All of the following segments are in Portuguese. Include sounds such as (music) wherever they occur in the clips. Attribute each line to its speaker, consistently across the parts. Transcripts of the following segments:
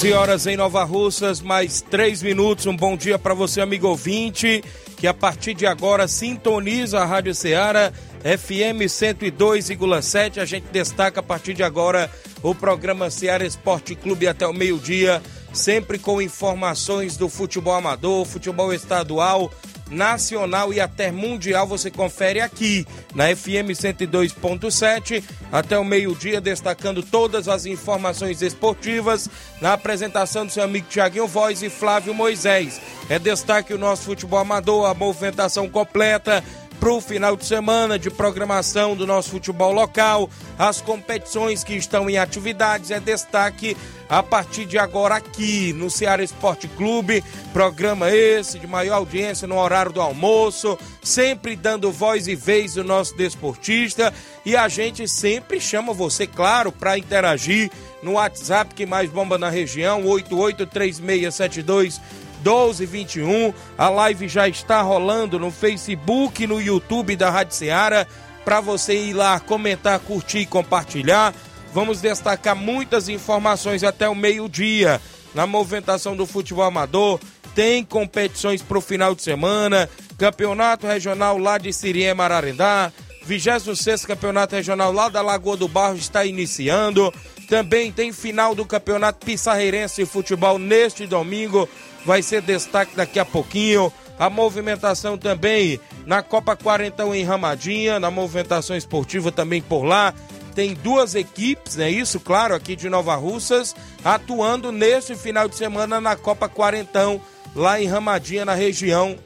Speaker 1: 11 horas em Nova Russas, mais 3 minutos. Um bom dia para você, amigo ouvinte, que a partir de agora sintoniza a Rádio Ceará FM 102,7. A gente destaca a partir de agora o programa Ceará Esporte Clube até o meio-dia, sempre com informações do futebol amador, futebol estadual, nacional e até mundial você confere aqui na FM 102.7 até o meio-dia, destacando todas as informações esportivas. Na apresentação do seu amigo Tiaguinho Voz e Flávio Moisés. É destaque o nosso futebol amador, a movimentação completa para o final de semana de programação do nosso futebol local, as competições que estão em atividades, é destaque a partir de agora aqui no Ceará Esporte Clube, programa esse de maior audiência no horário do almoço, sempre dando voz e vez do nosso desportista. E a gente sempre chama você, claro, para interagir no WhatsApp que mais bomba na região, 883672 1221. A live já está rolando no Facebook, no YouTube da Rádio Ceará, para você ir lá comentar, curtir e compartilhar. Vamos destacar muitas informações até o meio-dia na movimentação do futebol amador. Tem competições para o final de semana, campeonato regional lá de Siriema Mararendá, 26 campeonato regional lá da Lagoa do Barro está iniciando. Também tem final do campeonato Pissarreirense de futebol neste domingo vai ser destaque daqui a pouquinho. A movimentação também na Copa 41 em Ramadinha, na movimentação esportiva também por lá. Tem duas equipes, é né, isso, claro, aqui de Nova Russas, atuando neste final de semana na Copa Quarentão, lá em Ramadinha, na região,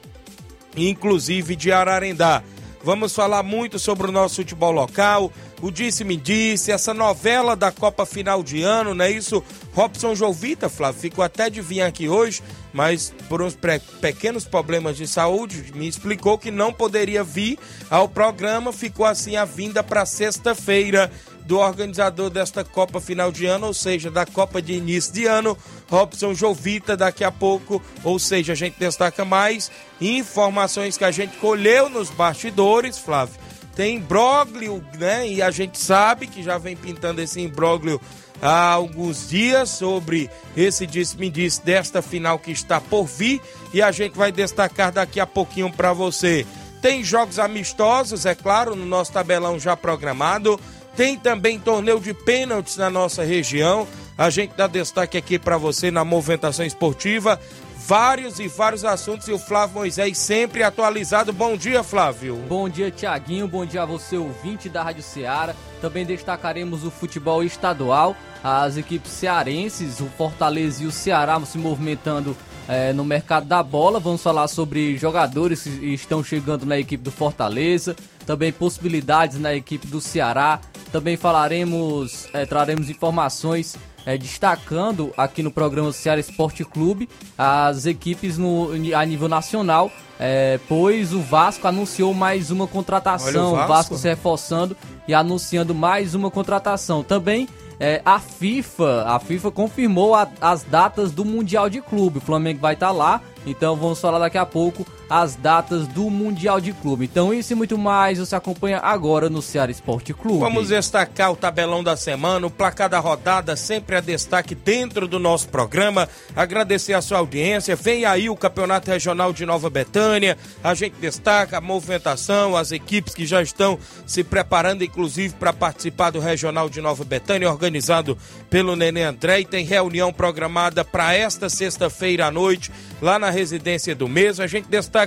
Speaker 1: inclusive de Ararendá. Vamos falar muito sobre o nosso futebol local, o Disse-me Disse, essa novela da Copa Final de Ano, não é isso? Robson Jovita, Flávio, ficou até de vir aqui hoje, mas por uns pequenos problemas de saúde, me explicou que não poderia vir ao programa, ficou assim a vinda para sexta-feira do organizador desta Copa Final de Ano, ou seja, da Copa de início de ano, Robson Jovita, daqui a pouco, ou seja, a gente destaca mais informações que a gente colheu nos bastidores, Flávio, tem imbróglio, né? E a gente sabe que já vem pintando esse imbróglio há alguns dias sobre esse disse-me-disse desta final que está por vir e a gente vai destacar daqui a pouquinho para você. Tem jogos amistosos, é claro, no nosso tabelão já programado. Tem também torneio de pênaltis na nossa região. A gente dá destaque aqui para você na movimentação esportiva vários e vários assuntos e o Flávio Moisés sempre atualizado. Bom dia, Flávio.
Speaker 2: Bom dia, Tiaguinho. Bom dia a você, ouvinte da Rádio Ceará. Também destacaremos o futebol estadual, as equipes cearenses, o Fortaleza e o Ceará se movimentando é, no mercado da bola. Vamos falar sobre jogadores que estão chegando na equipe do Fortaleza, também possibilidades na equipe do Ceará. Também falaremos, é, traremos informações é, destacando aqui no programa Ceará Esporte Clube as equipes no, a nível nacional, é, pois o Vasco anunciou mais uma contratação, o Vasco. Vasco se reforçando e anunciando mais uma contratação. Também é, a FIFA, a FIFA confirmou a, as datas do Mundial de Clube. O Flamengo vai estar tá lá, então vamos falar daqui a pouco as datas do Mundial de Clube. Então, isso e muito mais você acompanha agora no Ceará Esporte Clube.
Speaker 1: Vamos destacar o tabelão da semana, o placar da rodada, sempre a destaque dentro do nosso programa. Agradecer a sua audiência. Vem aí o Campeonato Regional de Nova Betânia. A gente destaca a movimentação, as equipes que já estão se preparando, inclusive, para participar do Regional de Nova Betânia, organizado pelo Nenê André. E tem reunião programada para esta sexta-feira à noite, lá na residência do mês. A gente destaca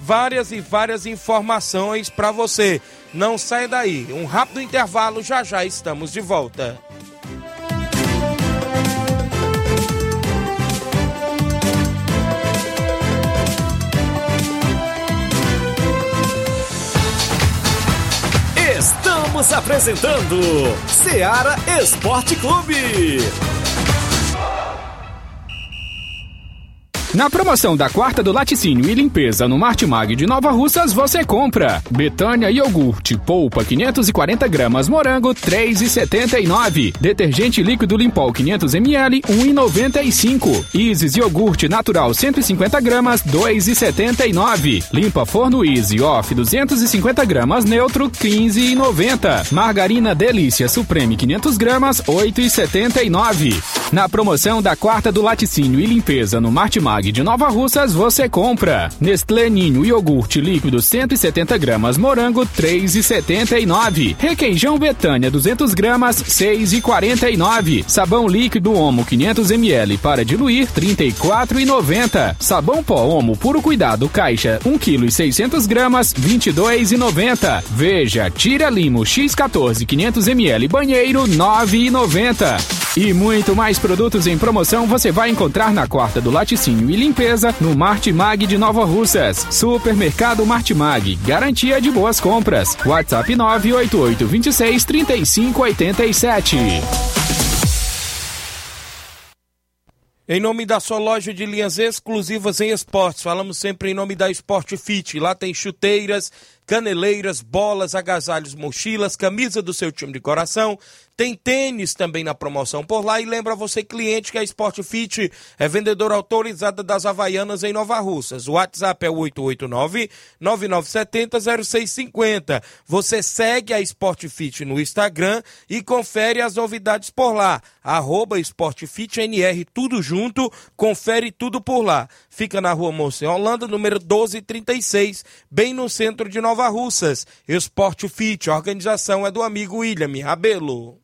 Speaker 1: várias e várias informações para você. Não sai daí. Um rápido intervalo, já já estamos de volta.
Speaker 3: Estamos apresentando Seara Esporte Clube.
Speaker 4: Na promoção da quarta do laticínio e limpeza no Martimag de Nova Russas, você compra Betânia iogurte, polpa 540 gramas, morango 3,79. Detergente líquido Limpol 500 ml 1,95. Isis iogurte natural 150 gramas 2,79. Limpa forno Easy Off 250 gramas neutro 15,90. Margarina Delícia Supreme 500 gramas 8,79. Na promoção da quarta do laticínio e limpeza no Martimag de Nova Russas, você compra Nestlé Ninho iogurte líquido 170 gramas, morango 3,79. Requeijão Betânia 200 gramas 6,49. Sabão líquido Omo 500 ml para diluir 34,90. Sabão pó Omo puro cuidado caixa 1 kg 600 gramas 22,90. Veja Tira Limo X14 500 ml banheiro 9,90. E muito mais produtos em promoção você vai encontrar na quarta do laticínio e limpeza no Martimag de Nova Russas. Supermercado Martimag, garantia de boas compras. WhatsApp 988 26 35 87.
Speaker 1: Em nome da sua loja de linhas exclusivas em esportes, falamos sempre em nome da Sport Fit. Lá tem chuteiras, caneleiras, bolas, agasalhos, mochilas, camisa do seu time de coração. Tem tênis também na promoção por lá. E lembra você, cliente, que a Sport Fit é vendedora autorizada das Havaianas em Nova Russas. O WhatsApp é 889-9970-0650. Você segue a Sport Fit no Instagram e confere as novidades por lá. Arroba SportFitNR, tudo junto. Confere tudo por lá. Fica na rua Moça Holanda, número 1236, bem no centro de Nova Russas. Esporte Fit, a organização é do amigo William Rabelo.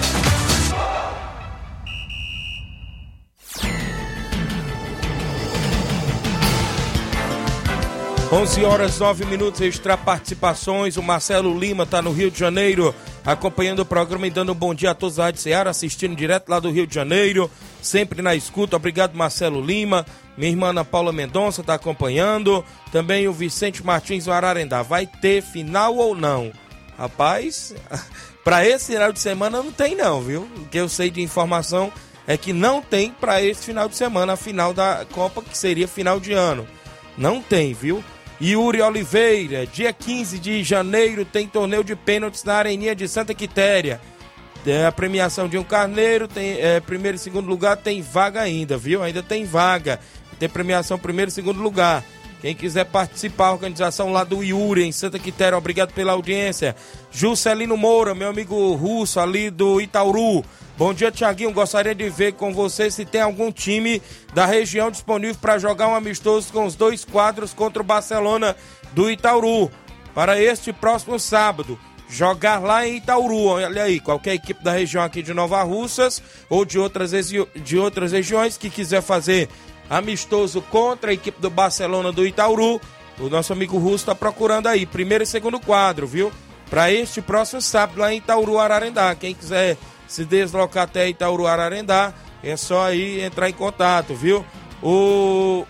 Speaker 1: 11 horas 9 minutos, extra participações. O Marcelo Lima está no Rio de Janeiro, acompanhando o programa e dando um bom dia a todos da Rádio Ceará, assistindo direto lá do Rio de Janeiro, sempre na escuta. Obrigado, Marcelo Lima. Minha irmã Ana Paula Mendonça está acompanhando. Também o Vicente Martins do Ararendá. Vai ter final ou não? Rapaz, (laughs) para esse final de semana não tem não, viu? O que eu sei de informação é que não tem para esse final de semana a final da Copa, que seria final de ano. Não tem, viu? Yuri Oliveira, dia 15 de janeiro tem torneio de pênaltis na Areninha de Santa Quitéria. É a premiação de um carneiro, tem é, primeiro e segundo lugar, tem vaga ainda, viu? Ainda tem vaga. Tem premiação primeiro e segundo lugar. Quem quiser participar, organização lá do Yuri, em Santa Quitéria, obrigado pela audiência. Juscelino Moura, meu amigo russo ali do Itauru. Bom dia, Tiaguinho. Gostaria de ver com você se tem algum time da região disponível para jogar um amistoso com os dois quadros contra o Barcelona do Itauru. Para este próximo sábado. Jogar lá em Itauru. Olha aí, qualquer equipe da região aqui de Nova Russas ou de outras, de outras regiões que quiser fazer amistoso contra a equipe do Barcelona do Itauru. O nosso amigo Russo está procurando aí, primeiro e segundo quadro, viu? Para este próximo sábado lá em Itauru, Ararendá. Quem quiser se deslocar até Itauru Ararendá, é só aí entrar em contato, viu? O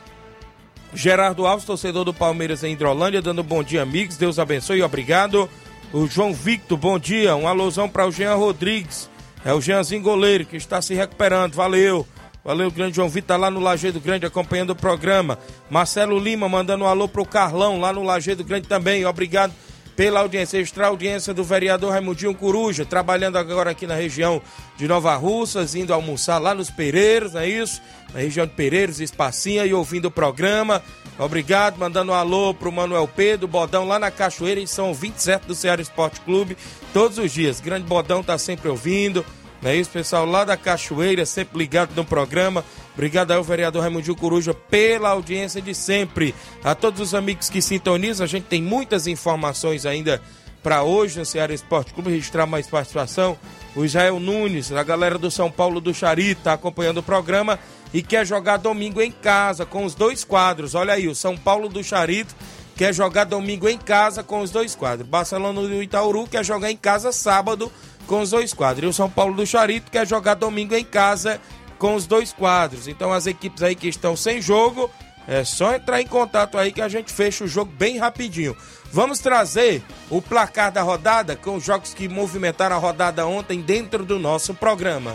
Speaker 1: Gerardo Alves, torcedor do Palmeiras em Hidrolândia, dando bom dia, amigos. Deus abençoe e obrigado. O João Victor, bom dia. Um alusão para o Jean Rodrigues. É o Jeanzinho goleiro que está se recuperando. Valeu. Valeu, grande João Vitor, tá lá no Lajeado Grande acompanhando o programa. Marcelo Lima mandando um alô pro Carlão lá no Lajeado Grande também. Obrigado pela audiência, extra audiência do vereador Raimundinho Coruja, trabalhando agora aqui na região de Nova Russas, indo almoçar lá nos Pereiros, não é isso? Na região de Pereiros, Espacinha e ouvindo o programa. Obrigado, mandando um alô pro Manuel Pedro, Bodão lá na Cachoeira, em São 27 do Ceará Esporte Clube, todos os dias. Grande Bodão tá sempre ouvindo, não é isso, pessoal? Lá da Cachoeira, sempre ligado no programa. Obrigado ao vereador Raimundinho Coruja pela audiência de sempre. A todos os amigos que sintonizam, a gente tem muitas informações ainda para hoje no Ceará Esporte Clube. Registrar mais participação. O Israel Nunes, a galera do São Paulo do Charito, está acompanhando o programa e quer jogar domingo em casa com os dois quadros. Olha aí, o São Paulo do Charito quer jogar domingo em casa com os dois quadros. Barcelona do Itaúru quer jogar em casa sábado com os dois quadros. E o São Paulo do Charito quer jogar domingo em casa com os dois quadros. Então as equipes aí que estão sem jogo, é só entrar em contato aí que a gente fecha o jogo bem rapidinho. Vamos trazer o placar da rodada com os jogos que movimentaram a rodada ontem dentro do nosso programa.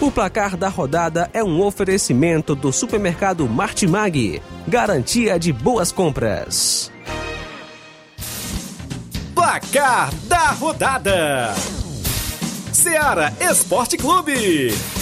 Speaker 5: O placar da rodada é um oferecimento do supermercado Martimag, garantia de boas compras.
Speaker 3: Placar da rodada: Seara Esporte Clube.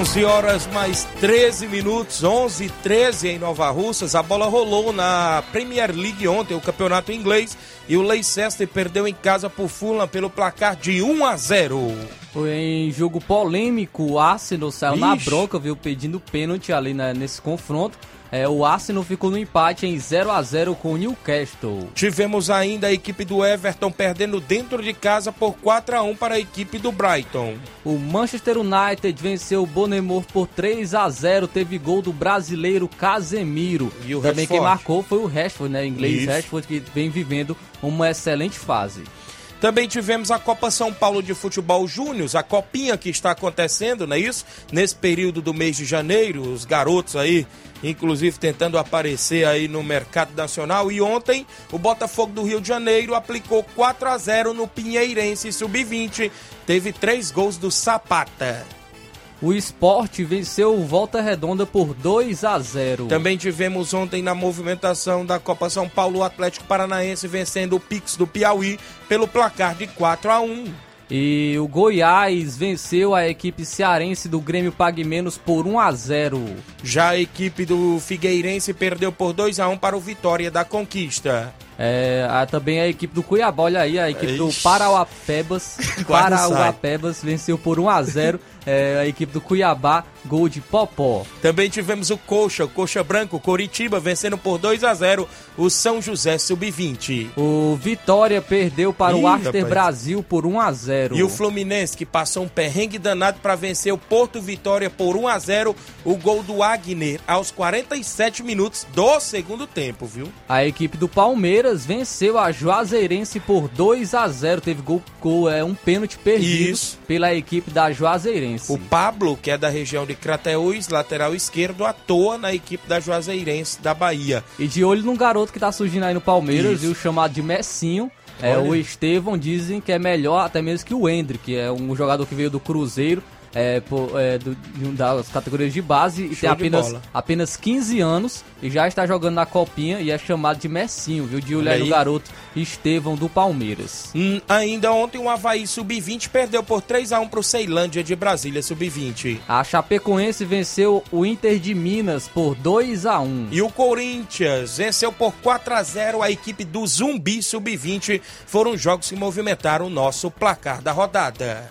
Speaker 1: 11 horas mais 13 minutos, 11 e 13 em Nova Russas. A bola rolou na Premier League ontem, o campeonato inglês, e o Leicester perdeu em casa por Fulham pelo placar de 1 a 0.
Speaker 2: Foi em jogo polêmico, o Arsenal saiu Ixi. na bronca, viu, pedindo pênalti ali né, nesse confronto. É, o Arsenal ficou no empate em 0 a 0 com o Newcastle.
Speaker 1: Tivemos ainda a equipe do Everton perdendo dentro de casa por 4 a 1 para a equipe do Brighton.
Speaker 2: O Manchester United venceu o Bonemor por 3 a 0, teve gol do brasileiro Casemiro. E o Também Rashford. quem marcou foi o Rashford, né, inglês Isso. Rashford que vem vivendo uma excelente fase.
Speaker 1: Também tivemos a Copa São Paulo de Futebol Júnior, a copinha que está acontecendo, não é isso? Nesse período do mês de janeiro, os garotos aí inclusive tentando aparecer aí no mercado nacional. E ontem o Botafogo do Rio de Janeiro aplicou 4 a 0 no Pinheirense Sub-20. Teve três gols do Sapata.
Speaker 2: O esporte venceu o Volta Redonda por 2 a 0.
Speaker 1: Também tivemos ontem na movimentação da Copa São Paulo o Atlético Paranaense vencendo o Pix do Piauí pelo placar de 4 a 1.
Speaker 2: E o Goiás venceu a equipe cearense do Grêmio Pague Menos por 1 a 0.
Speaker 1: Já a equipe do Figueirense perdeu por 2 a 1 para o Vitória da Conquista.
Speaker 2: É, a, também a equipe do Cuiabá, olha aí, a equipe Ixi. do Parauapebas, (laughs) Parauapebas venceu por 1 a 0 é, a equipe do Cuiabá, gol de Popó.
Speaker 1: Também tivemos o Coxa, o Coxa Branco, Coritiba, vencendo por 2 a 0 o São José Sub-20.
Speaker 2: O Vitória perdeu para Ih, o Aster Brasil por 1 a 0
Speaker 1: E o Fluminense, que passou um perrengue danado para vencer o Porto Vitória por 1 a 0 o gol do Agner aos 47 minutos do segundo tempo, viu?
Speaker 2: A equipe do Palmeiras venceu a Juazeirense por 2 a 0 teve gol, gol é um pênalti perdido Isso. pela equipe da Juazeirense.
Speaker 1: O Pablo, que é da região de Crateús, lateral esquerdo, atua na equipe da Juazeirense da Bahia.
Speaker 2: E de olho num garoto que tá surgindo aí no Palmeiras, viu, chamado de Messinho. É, o Estevão dizem que é melhor até mesmo que o Hendrick, que é um jogador que veio do Cruzeiro é, por, é, do, das categorias de base e tem apenas, apenas 15 anos e já está jogando na copinha e é chamado de Messinho, viu? De olhar o garoto Estevão do Palmeiras.
Speaker 1: Hum, ainda ontem o Havaí Sub-20 perdeu por 3 a 1 para o Ceilândia de Brasília Sub-20.
Speaker 2: A Chapecoense venceu o Inter de Minas por 2 a 1
Speaker 1: E o Corinthians venceu por 4 a 0 a equipe do Zumbi Sub-20. Foram jogos que movimentaram o nosso placar da rodada.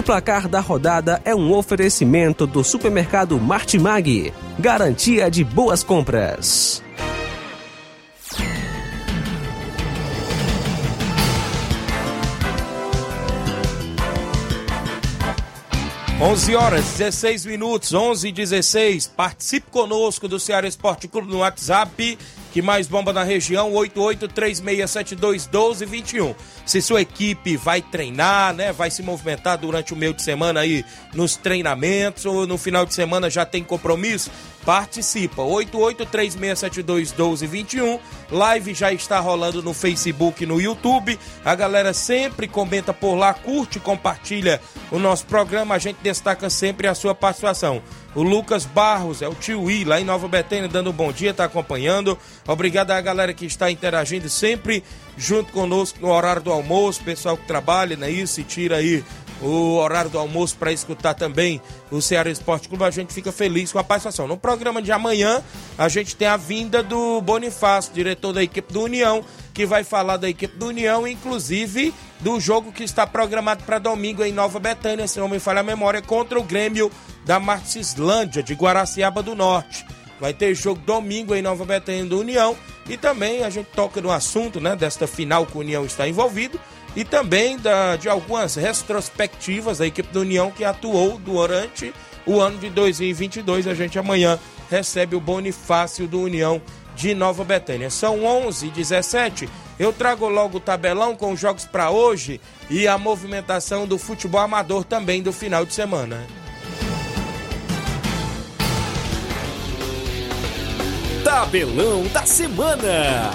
Speaker 5: O placar da rodada é um oferecimento do supermercado Martimag, garantia de boas compras.
Speaker 1: Onze horas 16 minutos, 11 e 16. Participe conosco do Ceará Esporte Clube no WhatsApp que mais bomba na região, 8836721221. Se sua equipe vai treinar, né, vai se movimentar durante o meio de semana aí nos treinamentos ou no final de semana já tem compromisso, participa. 8836721221. Live já está rolando no Facebook e no YouTube. A galera sempre comenta por lá, curte, compartilha o nosso programa. A gente destaca sempre a sua participação. O Lucas Barros, é o tio I, lá em Nova Betânia, dando um bom dia, está acompanhando. Obrigado à galera que está interagindo sempre junto conosco no horário do almoço, pessoal que trabalha, né? Isso, e tira aí o horário do almoço para escutar também o Ceará Esporte Clube, a gente fica feliz com a participação. No programa de amanhã, a gente tem a vinda do Bonifácio, diretor da equipe do União, que vai falar da equipe do União, inclusive do jogo que está programado para domingo em Nova Betânia, se não me falha a memória, contra o Grêmio da Marcislândia, de Guaraciaba do Norte. Vai ter jogo domingo em Nova Betânia do União e também a gente toca no assunto né, desta final que o União está envolvido e também da, de algumas retrospectivas da equipe do União que atuou durante o ano de 2022. A gente amanhã recebe o Bonifácio do União de Nova Betânia. São 11 e 17. Eu trago logo o tabelão com os jogos para hoje e a movimentação do futebol amador também do final de semana.
Speaker 3: Tabelão da Semana.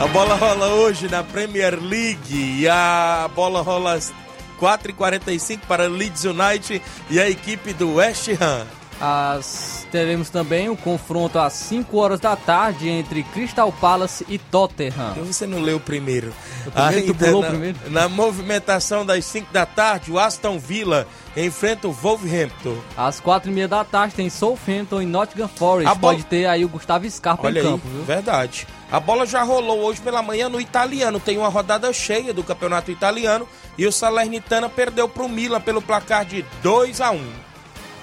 Speaker 1: A bola rola hoje na Premier League e a bola rola às 4h45 para Leeds United e a equipe do West Ham.
Speaker 2: As, teremos também o confronto às 5 horas da tarde entre Crystal Palace e Tottenham.
Speaker 1: Então você não leu primeiro.
Speaker 2: O primeiro tu pulou
Speaker 1: na,
Speaker 2: primeiro?
Speaker 1: na movimentação das 5 da tarde, o Aston Villa enfrenta o Wolverhampton.
Speaker 2: Às 4 e meia da tarde tem Southampton e Nottingham Forest.
Speaker 1: A
Speaker 2: Pode ter aí o Gustavo Scarpa
Speaker 1: Olha
Speaker 2: em
Speaker 1: aí,
Speaker 2: campo, viu?
Speaker 1: verdade. A bola já rolou hoje pela manhã no italiano. Tem uma rodada cheia do campeonato italiano e o Salernitana perdeu para o Milan pelo placar de 2 a 1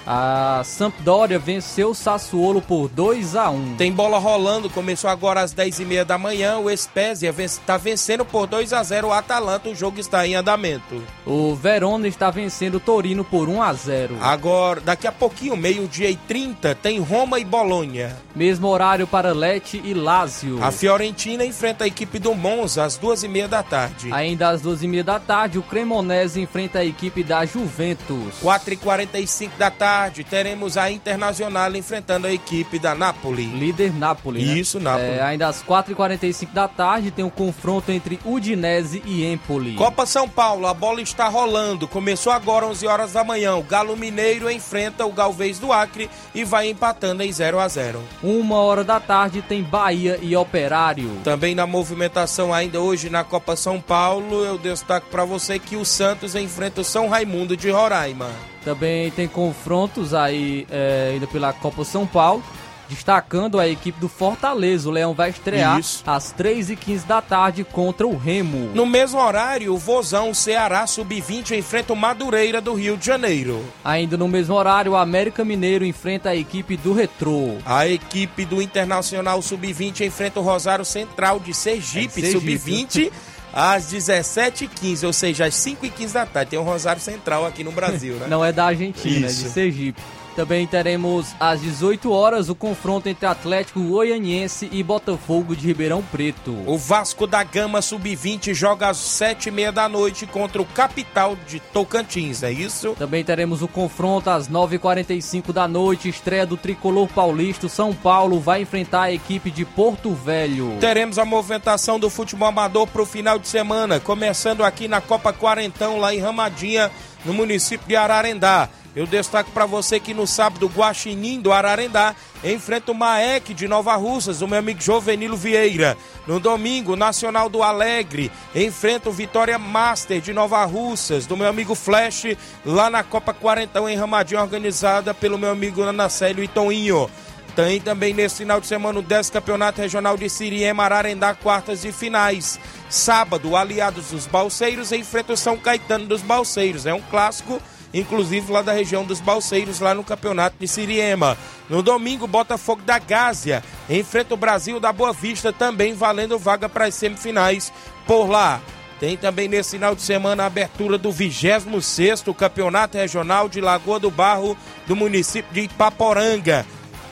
Speaker 2: A Sampdoria venceu o Sassuolo por 2 a 1
Speaker 1: Tem bola rolando, começou agora às 10h30 da manhã. O Spezia está vencendo por 2 a 0 o Atalanta. O jogo está em andamento.
Speaker 2: O Verona está vencendo o Torino por 1 a 0
Speaker 1: Agora, daqui a pouquinho, meio-dia e 30, tem Roma e Bolonha.
Speaker 2: Mesmo horário para Lecce e Lazio.
Speaker 1: A Fiorentina enfrenta a equipe do Monza às 2h30 da tarde.
Speaker 2: Ainda às 12h30 da tarde, o Cremonese enfrenta a equipe da Juventus.
Speaker 1: 4h45 da tarde, teremos a Internacional enfrentando a equipe da Napoli.
Speaker 2: Líder Napoli. né?
Speaker 1: Isso, Napoli.
Speaker 2: É, ainda às 4h45 da tarde tem o confronto entre Udinese e Empoli.
Speaker 1: Copa São Paulo, a bola está rolando. Começou agora 11 horas da manhã. O Galo Mineiro enfrenta o Galvez do Acre e vai empatando em 0 a 0.
Speaker 2: Uma hora da tarde tem Bahia e Operário.
Speaker 1: Também na movimentação ainda hoje na Copa São Paulo, eu destaco para você que o Santos enfrenta o São Raimundo de Roraima.
Speaker 2: Também tem confrontos aí é, ainda pela Copa São Paulo. Destacando a equipe do Fortaleza. O Leão vai estrear
Speaker 1: Isso.
Speaker 2: às 3h15 da tarde contra o Remo.
Speaker 1: No mesmo horário, o Vozão Ceará Sub-20 enfrenta o Madureira do Rio de Janeiro.
Speaker 2: Ainda no mesmo horário, o América Mineiro enfrenta a equipe do Retrô.
Speaker 1: A equipe do Internacional Sub-20 enfrenta o Rosário Central de Sergipe,
Speaker 2: É de Sergipe.
Speaker 1: Sub-20, (laughs) às 17h15, ou seja, às 5h15 da tarde. Tem um Rosário Central aqui no Brasil, né?
Speaker 2: Não é da Argentina, é
Speaker 1: Isso.
Speaker 2: de Sergipe. Também teremos às 18 horas o confronto entre Atlético Goianiense e Botafogo de Ribeirão Preto.
Speaker 1: O Vasco da Gama Sub-20 joga às 7h30 da noite contra o Capital de Tocantins, é isso?
Speaker 2: Também teremos o confronto às 9h45 da noite, estreia do tricolor paulista. São Paulo vai enfrentar a equipe de Porto Velho.
Speaker 1: Teremos a movimentação do futebol amador para o final de semana, começando aqui na Copa Quarentão, lá em Ramadinha, no município de Ararendá. Eu destaco para você que no sábado, Guaxinim do Ararendá enfrenta o Maek de Nova Russas, o meu amigo Jovenilo Vieira. No domingo, Nacional do Alegre enfrenta o Vitória Master de Nova Russas, do meu amigo Flash, lá na Copa Quarentão, em Ramadinha, organizada pelo meu amigo Anacélio e Toninho. Tem também nesse final de semana o 10 Campeonato Regional de Siriema Ararendá, quartas de finais. Sábado, Aliados dos Balseiros enfrenta o São Caetano dos Balseiros. É um clássico inclusive lá da região dos Balseiros, lá no campeonato de Siriema. No domingo, Botafogo da Gásia enfrenta o Brasil da Boa Vista, também valendo vaga para as semifinais por lá. Tem também nesse final de semana a abertura do 26 Campeonato Regional de Lagoa do Barro do município de Ipaporanga.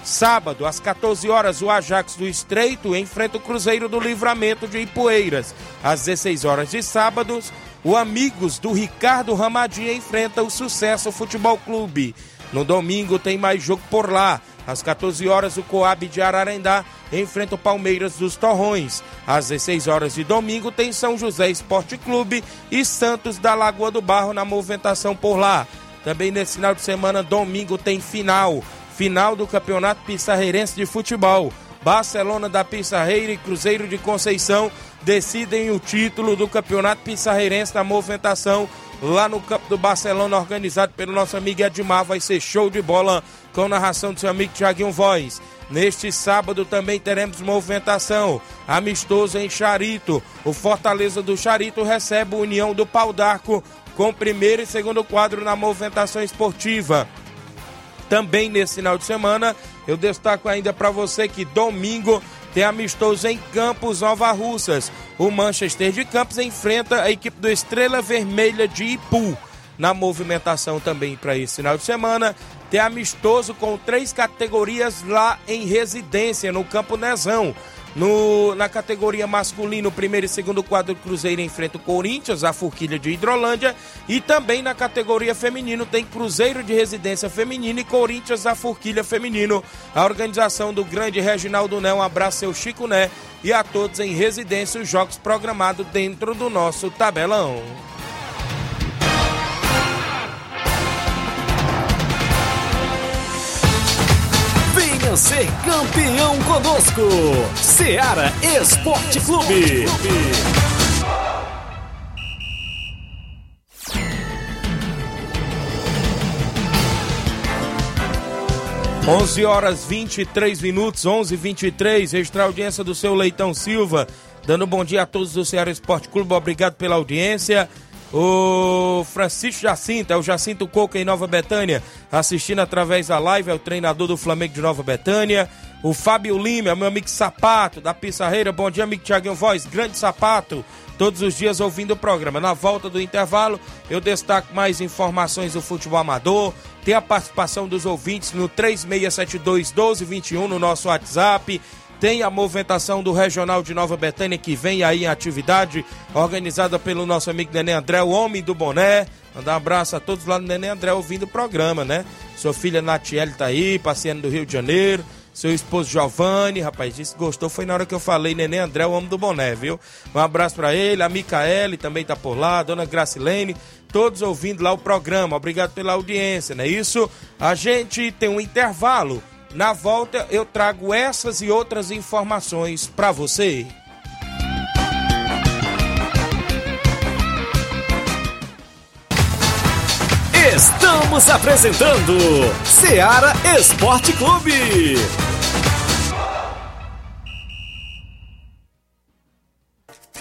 Speaker 1: Sábado, às 14 horas, o Ajax do Estreito enfrenta o Cruzeiro do Livramento de Ipueiras. Às 16 horas de sábados, o Amigos do Ricardo Ramadinha enfrenta o Sucesso Futebol Clube. No domingo tem mais jogo por lá. Às 14 horas, o Coab de Ararendá enfrenta o Palmeiras dos Torrões. Às 16 horas de domingo tem São José Esporte Clube e Santos da Lagoa do Barro na movimentação por lá. Também nesse final de semana, domingo, tem final final do Campeonato Pissarreirense de Futebol. Barcelona da Pissarreira e Cruzeiro de Conceição decidem o título do Campeonato Pissarreirense na movimentação lá no campo do Barcelona, organizado pelo nosso amigo Edmar. Vai ser show de bola com narração do seu amigo Tiaguinho Voz. Neste sábado também teremos movimentação amistoso em Charito. O Fortaleza do Charito recebe a União do Pau d'Arco com primeiro e segundo quadro na movimentação esportiva. Também nesse final de semana, eu destaco ainda para você que domingo tem amistoso em Campos Nova Russas. O Manchester de Campos enfrenta a equipe do Estrela Vermelha de Ipu. Na movimentação também para esse final de semana, tem amistoso com três categorias lá em residência no Campo Nezão. No, na categoria masculino, primeiro e segundo quadro Cruzeiro enfrenta o Corinthians, a Forquilha de Hidrolândia. E também na categoria feminino tem Cruzeiro de Residência Feminina e Corinthians, a Forquilha Feminino. A organização do grande Reginaldo Né, um abraço seu Chico Né e a todos em residência os jogos programados dentro do nosso tabelão.
Speaker 3: Ser campeão conosco. Seara Esporte Clube.
Speaker 1: 11 horas 23 minutos, 11 23 extra audiência do seu Leitão Silva, dando bom dia a todos do Ceará Esporte Clube, obrigado pela audiência. O Francisco Jacinto, é o Jacinto Coca em Nova Betânia, assistindo através da live, é o treinador do Flamengo de Nova Betânia. O Fábio Lima, é meu amigo Sapato, da Pissarreira. Bom dia, amigo Tiaguinho Voz, grande Sapato. Todos os dias ouvindo o programa. Na volta do intervalo, eu destaco mais informações do futebol amador. Tem a participação dos ouvintes no 3672 1221 no nosso WhatsApp. Tem a movimentação do Regional de Nova Betânia que vem aí em atividade, organizada pelo nosso amigo Nenê André, o homem do boné. Mandar um abraço a todos lá no Nenê André ouvindo o programa, né? Sua filha Natiele tá aí, passeando do Rio de Janeiro. Seu esposo Giovanni, rapaz, disse gostou. Foi na hora que eu falei Nenê André, o homem do boné, viu? Um abraço para ele, a Micaele também tá por lá, a dona Gracilene, todos ouvindo lá o programa. Obrigado pela audiência, não é isso? A gente tem um intervalo. Na volta eu trago essas e outras informações para você.
Speaker 3: Estamos apresentando Seara Esporte Clube.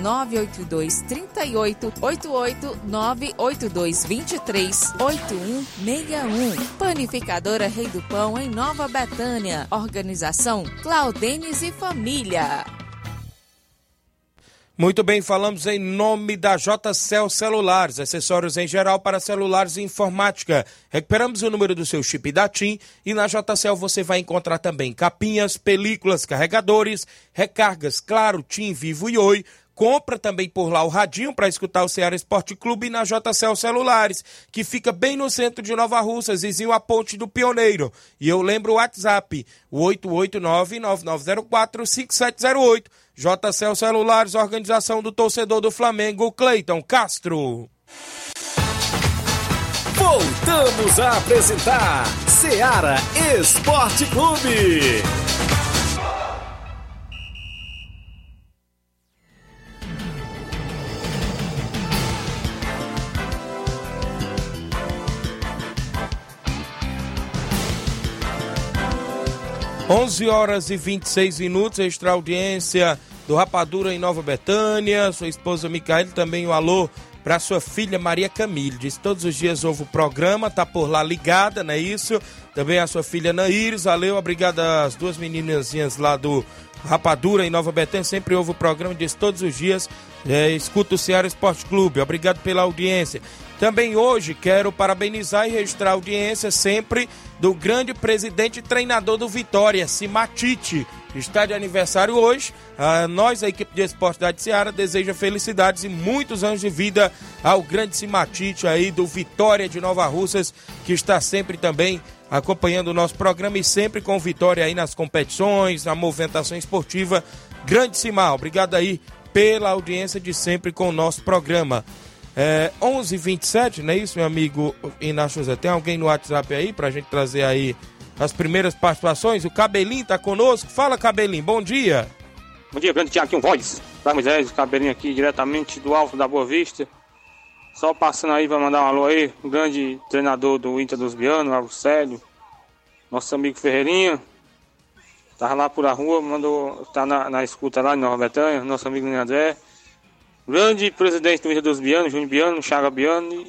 Speaker 6: 982 38 88 982 23 8161. Panificadora Rei do Pão, em Nova Betânia. Organização Claudenes e Família.
Speaker 1: Muito bem, falamos em nome da JCL Celulares, acessórios em geral para celulares e informática. Recuperamos o número do seu chip da TIM e na JCL você vai encontrar também capinhas, películas, carregadores, recargas, claro, TIM, Vivo e Oi. Compra também por lá o radinho para escutar o Ceará Esporte Clube na JCL Celulares, que fica bem no centro de Nova Russas, vizinho à Ponte do Pioneiro. E eu lembro o WhatsApp, o 889-9904-5708. JCL Celulares, organização do torcedor do Flamengo, Cleiton Castro.
Speaker 3: Voltamos a apresentar Seara Esporte Clube.
Speaker 1: 11 horas e 26 minutos, extra audiência do Rapadura em Nova Betânia, sua esposa Micaela, também um alô para sua filha Maria Camille. Diz todos os dias ouve o programa, tá por lá ligada, não é isso? Também a sua filha Naíris, valeu, obrigada às duas meninazinhas lá do Rapadura em Nova Betânia, sempre ouve o programa, diz todos os dias, é, escuta o Ceará Esporte Clube, obrigado pela audiência. Também hoje quero parabenizar e registrar a audiência sempre do grande presidente e treinador do Vitória, Simatite. Está de aniversário hoje. Ah, nós, a equipe de esporte da Seara, deseja felicidades e muitos anos de vida ao grande Simatite aí do Vitória de Nova Russas, que está sempre também acompanhando o nosso programa e sempre com vitória aí nas competições, na movimentação esportiva. Grande Simar, obrigado aí pela audiência de sempre com o nosso programa. É, 11:27, não é isso, meu amigo Inácio José? Tem alguém no WhatsApp aí pra gente trazer aí as primeiras participações? O Cabelinho tá conosco. Fala, Cabelinho, bom dia.
Speaker 7: Bom dia, grande Tiaguinho Voz. Da Moisés, Cabelinho aqui diretamente do Alto da Boa Vista. Só passando aí para mandar um alô aí, o grande treinador do Inter dos Bianos, Arcélio, nosso amigo Ferreirinha. Tava lá por a rua, mandou, tá na, na escuta lá em Nova Betânia, nosso amigo André grande presidente do Inter dos Bianos, Júnior Biano, Chaga Biano,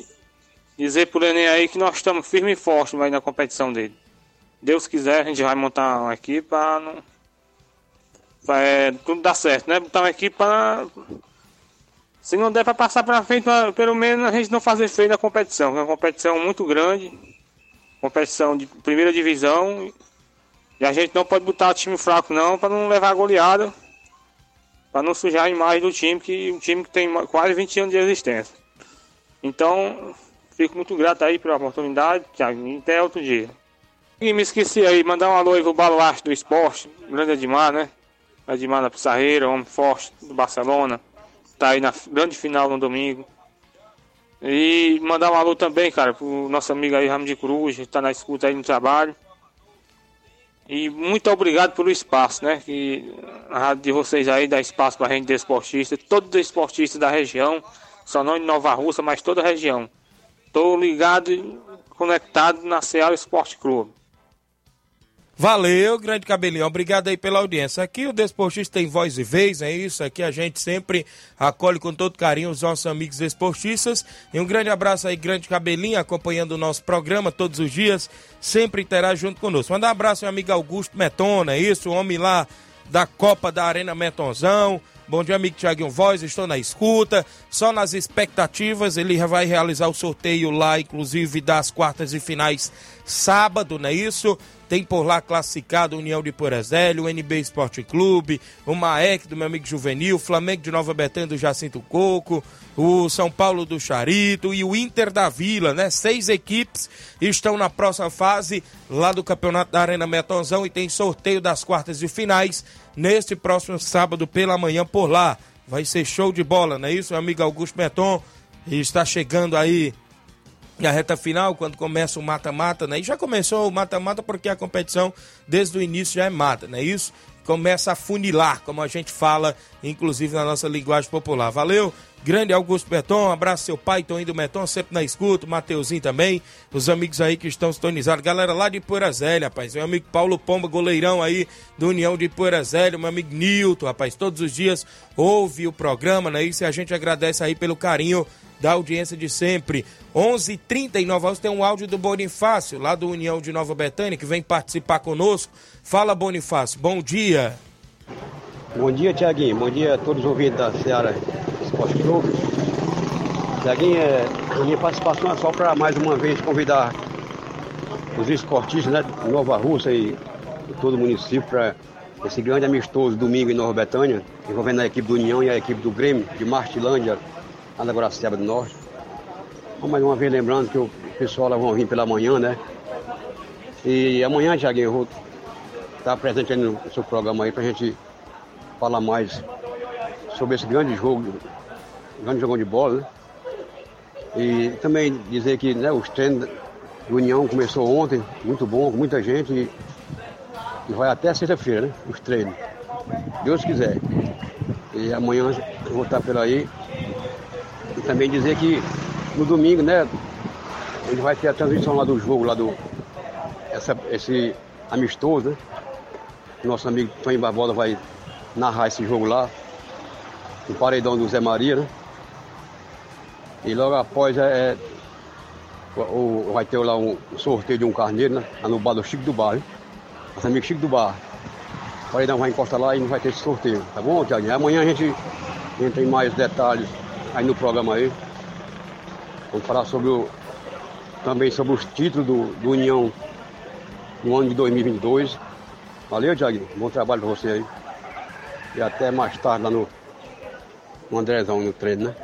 Speaker 7: dizer por Enem aí que nós estamos firme e forte aí na competição dele. Deus quiser, a gente vai montar uma equipe para não... Pra, é, tudo dar certo, né? Botar uma equipe para... Se não der para passar para frente, pra, pelo menos a gente não fazer feio na competição. É uma competição muito grande, competição de primeira divisão, e a gente não pode botar time fraco não, para não levar goleada para não sujar a imagem do time, que um time que tem quase 20 anos de existência. Então, fico muito grato aí pela oportunidade, Thiago, até outro dia. E me esqueci aí, mandar um alô aí pro baluarte do esporte, grande Edmar, né? Edmar da Pissarreira, homem forte do Barcelona, tá aí na grande final no domingo. E mandar um alô também, cara, pro nosso amigo aí, Ramo de Cruz, tá na escuta aí no trabalho. E muito obrigado pelo espaço, né? Que a rádio de vocês aí dá espaço para a gente desportista, todos os esportistas da região, só não de Nova Russa, mas toda a região. Estou ligado conectado na Ceará Esporte Clube.
Speaker 1: Valeu, grande cabelinho. Obrigado aí pela audiência. Aqui o Desportista tem voz e vez, é isso. Aqui a gente sempre acolhe com todo carinho os nossos amigos desportistas. E um grande abraço aí, grande cabelinho, acompanhando o nosso programa todos os dias, sempre terá junto conosco. Manda um abraço, meu amigo Augusto Metona, é isso, o homem lá da Copa da Arena Metonzão. Bom dia, amigo Tiaguinho Voz, estou na escuta, só nas expectativas, ele vai realizar o sorteio lá, inclusive das quartas e finais sábado, não é isso? Tem por lá classificado União de Porazélio, o NB Esporte Clube, o Maek do meu amigo Juvenil, Flamengo de Nova Betânia do Jacinto Coco, o São Paulo do Charito e o Inter da Vila, né? Seis equipes estão na próxima fase lá do Campeonato da Arena Metonzão e tem sorteio das quartas de finais neste próximo sábado pela manhã por lá. Vai ser show de bola, não é isso, meu amigo Augusto Meton? Está chegando aí e a reta final, quando começa o mata-mata, né? E já começou o mata-mata porque a competição desde o início já é mata, não é isso? Começa a funilar, como a gente fala, inclusive na nossa linguagem popular. Valeu, grande Augusto Beton, um abraço seu pai, Toninho do Beton, sempre na escuta, Mateuzinho também, os amigos aí que estão sintonizados, galera lá de Poeirazélia, rapaz, meu amigo Paulo Pomba, goleirão aí do União de Poeirazélia, meu amigo Nilton, rapaz, todos os dias ouve o programa, né? Isso e a gente agradece aí pelo carinho da audiência de sempre. 11:39 h 30 em Nova tem um áudio do Bonifácio, lá do União de Nova Betânia, que vem participar conosco. Fala, Bonifácio, bom dia.
Speaker 8: Bom dia, Tiaguinho. Bom dia a todos os ouvintes da Seara Esporte Clube. Tiaguinho, é, a minha participação é só para mais uma vez convidar os esportistas né, de Nova Rússia e todo o município para esse grande amistoso domingo em Nova Betânia, envolvendo a equipe do União e a equipe do Grêmio de Martilândia, lá na Guaraceba do Norte. Então, mais uma vez lembrando que o pessoal lá vão vir pela manhã, né? E amanhã, Tiaguinho, eu vou estar presente no seu programa aí pra gente falar mais sobre esse grande jogo, grande jogão de bola, né? E também dizer que né, os treinos do União começou ontem, muito bom, com muita gente. E, e vai até sexta-feira, né? Os treinos. Deus quiser. E amanhã eu vou estar por aí. E também dizer que no domingo, né? Ele vai ter a transmissão lá do jogo, lá do. Essa, esse amistoso, né? Nosso amigo Tony Barbosa vai narrar esse jogo lá. O paredão do Zé Maria, né? E logo após é, o, o, vai ter lá um sorteio de um carneiro, né? Lá no bar do Chico do Bar, hein? Nosso amigo Chico do Bar. O paredão vai encostar lá e não vai ter esse sorteio, tá bom, Tiaguinho? Amanhã a gente entra em mais detalhes aí no programa aí. Vamos falar sobre o, também sobre os títulos do, do União no ano de 2022. Valeu, Tiaguinho. Bom trabalho para você aí. E até mais tarde lá no, no Andrezão no treino, né?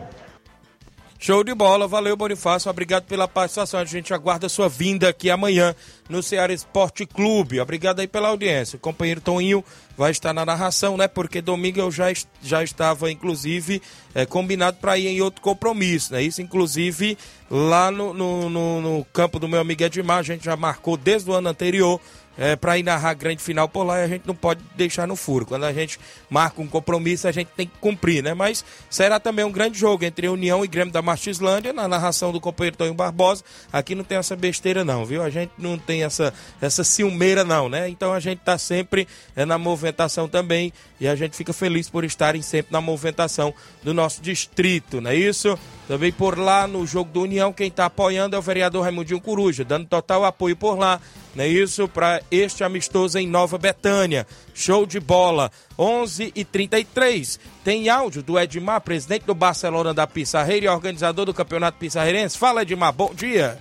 Speaker 1: Show de bola, valeu Bonifácio, obrigado pela participação. A gente aguarda sua vinda aqui amanhã no Ceará Esporte Clube. Obrigado aí pela audiência. O companheiro Toninho vai estar na narração, né? Porque domingo eu já, já estava, inclusive, é, combinado para ir em outro compromisso, né? Isso, inclusive, lá no, no, no, no campo do meu amigo Edmar, a gente já marcou desde o ano anterior é, para ir narrar a grande final por lá e a gente não pode deixar no furo. Quando a gente marca um compromisso, a gente tem que cumprir, né? Mas será também um grande jogo entre União e Grêmio da Martislândia, na narração do companheiro Tonho Barbosa. Aqui não tem essa besteira, não, viu? A gente não tem essa, essa ciumeira, não, né? Então a gente tá sempre é, na movimentação também e a gente fica feliz por estarem sempre na movimentação do nosso distrito, não é isso? Também por lá no jogo do União, quem está apoiando é o vereador Raimundinho Coruja, dando total apoio por lá, é isso? Para este amistoso em Nova Betânia. Show de bola. 11 e 33 Tem áudio do Edmar, presidente do Barcelona da Pissarreira e organizador do Campeonato Pissarreirense. Fala, Edmar, bom dia.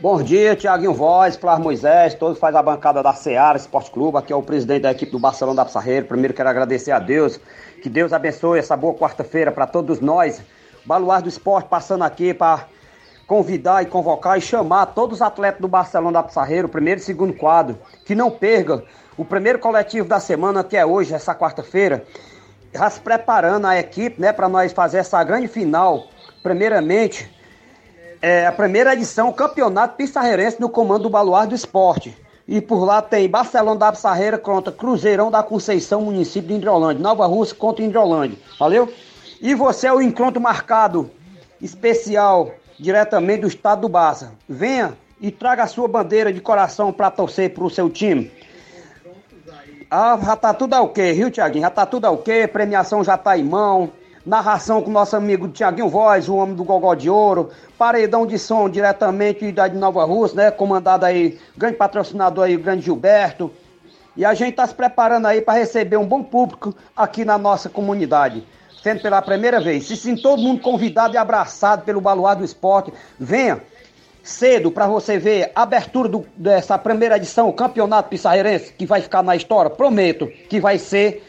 Speaker 9: Bom dia, Tiaguinho Voz, Flávio Moisés, todos faz a bancada da Seara Esporte Clube, aqui é o presidente da equipe do Barcelona da Pissarreira. Primeiro quero agradecer a Deus, que Deus abençoe essa boa quarta-feira para todos nós. Baluar do Esporte passando aqui para convidar e convocar e chamar todos os atletas do Barcelona da Pissarreira, o primeiro e segundo quadro, que não percam o primeiro coletivo da semana, que é hoje, essa quarta-feira, já se preparando a equipe, né, para nós fazer essa grande final, primeiramente é a primeira edição Campeonato Pissarreirense no comando do Baluarte do Esporte. E por lá tem Barcelona da Pissarreira contra Cruzeirão da Conceição, município de Indrolândia. Nova Rússia contra Indrolândia. Valeu? E você é o encontro marcado especial diretamente do estado do Barça. Venha e traga a sua bandeira de coração para torcer para o seu time. Ah, já tá tudo ok, viu, Tiaguinho? Já tá tudo ok, premiação já tá em mão. Narração com nosso amigo Tiaguinho Voz, o homem do Gogó de Ouro. Paredão de som diretamente da de Nova Rússia, né? Comandado aí, grande patrocinador aí, o grande Gilberto. E a gente tá se preparando aí para receber um bom público aqui na nossa comunidade. Sendo pela primeira vez. Se sim todo mundo convidado e abraçado pelo Baluar do Esporte, venha cedo para você ver a abertura do, dessa primeira edição, o Campeonato Pissarreirense, que vai ficar na história. Prometo que vai ser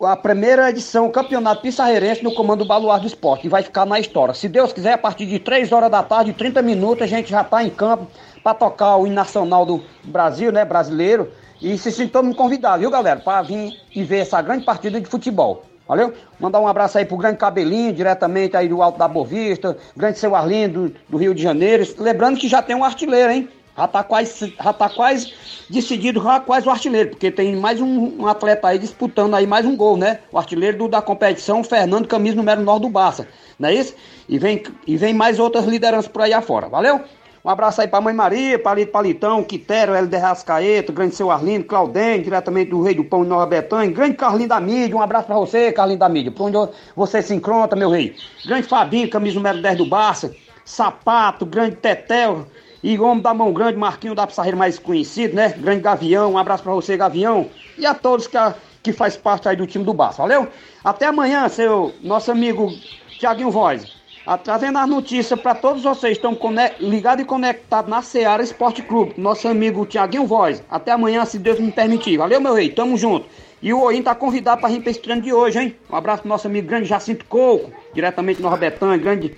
Speaker 9: a primeira edição Campeonato Pissarreirense no comando do Baluar do Esporte, que vai ficar na história. Se Deus quiser, a partir de 3 horas da tarde, 30 minutos, a gente já está em campo para tocar o nacional do Brasil, né, brasileiro. E se sintam me convidar, viu, galera, para vir e ver essa grande partida de futebol. Valeu? Mandar um abraço aí pro grande Cabelinho, diretamente aí do Alto da Bovista, grande seu Arlindo do, do Rio de Janeiro. Lembrando que já tem um artilheiro, hein? Já tá quase, já tá quase decidido, já quase o artilheiro, porque tem mais um, um, atleta aí disputando aí mais um gol, né? O artilheiro do, da competição, Fernando Camisa, número 9 do Barça, não é isso? E vem, e vem mais outras lideranças por aí afora, valeu? Um abraço aí pra Mãe Maria, Palito Palitão, Quitero, Hélio Rascaeta, grande seu Arlindo, Claudene, diretamente do Rei do Pão de Nova Betânia, grande Carlinho da Mídia, um abraço pra você, Carlinho da Mídia, por onde você se encontra, meu rei. Grande Fabinho, camisa número 10 do Barça, Sapato, grande Tetel, e homem da mão grande, Marquinho da Pissarreira mais conhecido, né? Grande Gavião, um abraço para você, Gavião. E a todos que, que faz parte aí do time do Barça, valeu? Até amanhã, seu nosso amigo Tiaguinho Voz. Trazendo as notícias para todos vocês que estão ligados e conectados na Seara Esporte Clube. Nosso amigo Tiaguinho Voz. Até amanhã, se Deus me permitir. Valeu, meu rei. Tamo junto. E o Oim tá convidado para vir para esse treino de hoje, hein? Um abraço pro nosso amigo grande Jacinto Coco, diretamente no Betânia, grande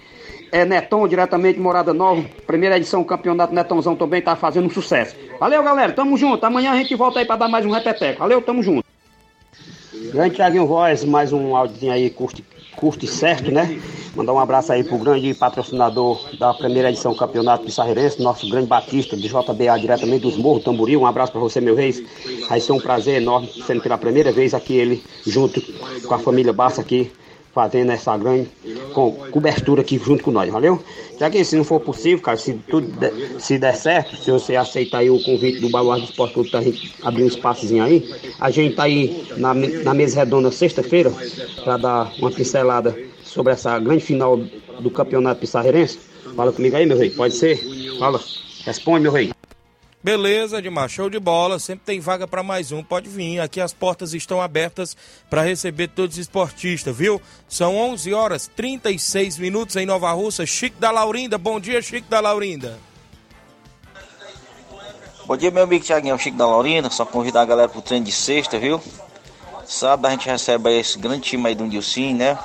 Speaker 9: é, Neton, diretamente de Morada Nova. Primeira edição do campeonato Netonzão também tá fazendo um sucesso. Valeu, galera. Tamo junto. Amanhã a gente volta aí para dar mais um repeteco. Valeu, tamo junto. Grande Thiaguinho Voz, mais um áudio aí, curto, curto e certo, né? Mandar um abraço aí pro grande patrocinador da primeira edição do Campeonato Pissarreirense, nosso grande Batista, de JBA, diretamente dos Morros, Tamboril. Um abraço para você, meu reis. Vai ser um prazer enorme, sendo pela primeira vez aqui ele, junto com a família Bassa aqui, fazendo essa grande com, cobertura aqui junto com nós, valeu? Já que se não for possível, cara, se tudo der, se der certo, se você aceitar aí o convite do Baluarte do Esporte Clube gente abrir um espaçozinho aí, a gente tá aí na, na mesa redonda sexta-feira para dar uma pincelada sobre essa grande final do Campeonato Pissarreirense. Fala comigo aí, meu rei, pode ser? Fala, responde, meu rei.
Speaker 1: Beleza, Dimar, show de bola. Sempre tem vaga para mais um. Pode vir. Aqui as portas estão abertas para receber todos os esportistas, viu? São 11 horas 36 minutos em Nova Russa. Chico da Laurinda. Bom dia, Chico da Laurinda.
Speaker 10: Bom dia, meu amigo Tiaguinho, Chico da Laurinda. Só convidar a galera pro treino de sexta, viu? Sábado a gente recebe aí esse grande time aí do Nilcim, né?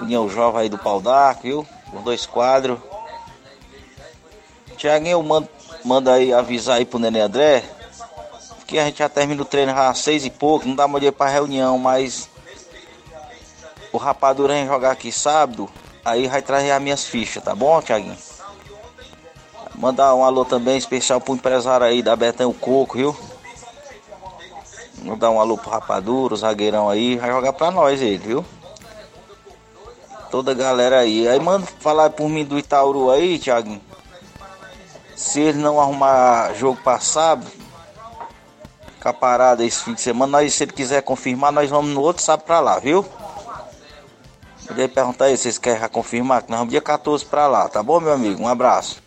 Speaker 10: União Jovem aí do Pau d'Arco, viu? Os dois quadros. Tiaguinho, eu mando manda aí avisar aí pro Nenê André. Que a gente já termina o treino às seis e pouco, não dá mais dia pra reunião, mas o rapadura vem jogar aqui sábado, aí vai trazer as minhas fichas, tá bom, Tiaguinho? Mandar um alô também especial pro empresário aí da Betão Coco, viu? Mandar um alô pro rapadura, o zagueirão aí, vai jogar pra nós ele, viu? Toda a galera aí. Aí manda falar por mim do Itauru aí, Tiaguinho se ele não arrumar jogo passado, ficar parado esse fim de semana, nós, se ele quiser confirmar, nós vamos no outro sábado pra lá, viu? Podia perguntar aí se vocês querem confirmar, que nós vamos dia 14 pra lá, tá bom, meu amigo? Um abraço.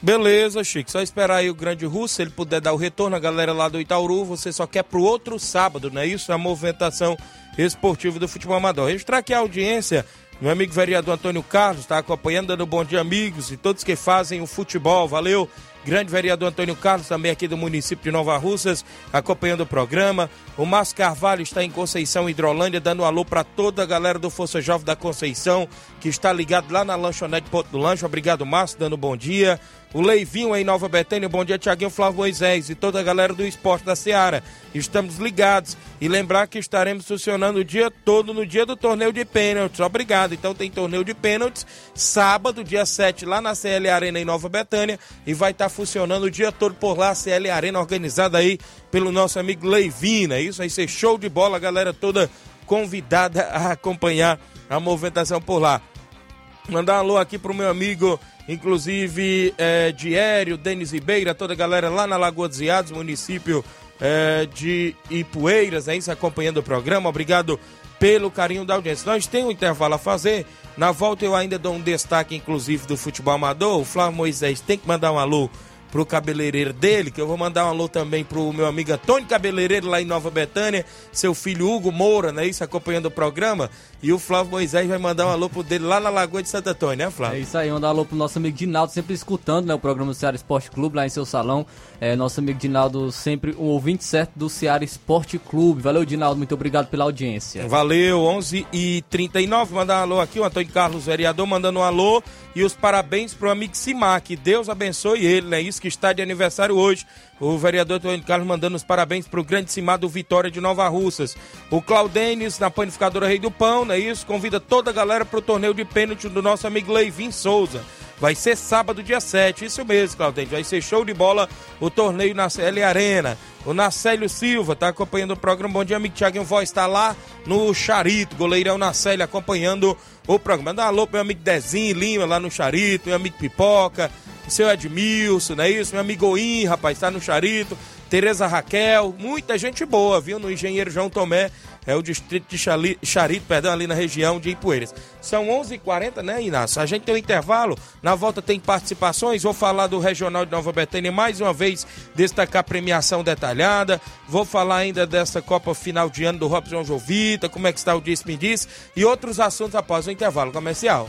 Speaker 1: Beleza, Chico. Só esperar aí o grande russo, se ele puder dar o retorno, a galera lá do Itauru, você só quer pro outro sábado, não é isso? A movimentação esportiva do futebol amador. Registrar aqui a audiência meu amigo vereador Antônio Carlos está acompanhando, dando bom dia, amigos, e todos que fazem o futebol. Valeu! Grande vereador Antônio Carlos, também aqui do município de Nova Russas, acompanhando o programa. O Márcio Carvalho está em Conceição, Hidrolândia, dando um alô para toda a galera do Força Jovem da Conceição, que está ligado lá na lanchonete Ponto do Lanche. Obrigado, Márcio, dando bom dia. O Leivinho em Nova Betânia, bom dia, Tiaguinho Flávio Moisés e toda a galera do esporte da Seara. Estamos ligados e lembrar que estaremos funcionando o dia todo no dia do torneio de pênaltis. Obrigado. Então tem torneio de pênaltis sábado, dia 7, lá na CL Arena em Nova Betânia e vai estar funcionando o dia todo por lá, a CL Arena organizada aí pelo nosso amigo Leivina. Isso vai ser show de bola, a galera toda convidada a acompanhar a movimentação por lá. Mandar um alô aqui pro meu amigo inclusive é, Diério, Denis Ribeira, toda a galera lá na Lagoa dos Iados, município é, de Ipueiras, é isso, acompanhando o programa. Obrigado pelo carinho da audiência. Nós temos um intervalo a fazer. Na volta eu ainda dou um destaque, inclusive, do futebol amador. O Flávio Moisés tem que mandar um alô pro cabeleireiro dele, que eu vou mandar um alô também pro meu amigo Antônio Cabeleireiro lá em Nova Betânia, seu filho Hugo Moura, né? Isso, acompanhando o programa. E o Flávio Moisés vai mandar um alô pro dele lá na Lagoa de Santo Antônio, né, Flávio?
Speaker 2: É isso aí, mandar um alô pro nosso amigo Dinaldo, sempre escutando, né, o programa do Ceará Esporte Clube lá em seu salão. É, nosso amigo Dinaldo, sempre um ouvinte certo do Ceará Esporte Clube. Valeu, Dinaldo, muito obrigado pela audiência.
Speaker 1: Valeu, 11 e 39 mandar um alô aqui, o Antônio Carlos, vereador, mandando um alô e os parabéns pro amigo Simar, que Deus abençoe ele, né? Isso que está de aniversário hoje. O vereador Antônio Carlos mandando os parabéns pro grande Simar do Vitória de Nova Russas. O Claudênis, na panificadora Rei do Pão, né? Isso, convida toda a galera pro torneio de pênalti do nosso amigo Leivin Souza. Vai ser sábado, dia 7. Isso mesmo, Claudente. Vai ser show de bola o torneio na CL Arena. O Nacélio Silva tá acompanhando o programa. Bom dia, amigo Thiaguinho Voz. Está lá no Charito. Goleirão Nacélio acompanhando o programa. Manda um alô pro meu amigo Dezinho Lima lá no Charito. Meu amigo Pipoca. Seu Edmilson, não é isso? Meu amigo rapaz, tá no Charito. Tereza Raquel. Muita gente boa, viu? No Engenheiro João Tomé é o distrito de Charito, perdão, ali na região de Ipueiras. São 11 h 40 né, Inácio? A gente tem um intervalo, na volta tem participações, vou falar do Regional de Nova Betânia, mais uma vez destacar a premiação detalhada, vou falar ainda dessa Copa Final de Ano do Robson Jovita, como é que está o Disse Me Diz, e outros assuntos após o intervalo comercial.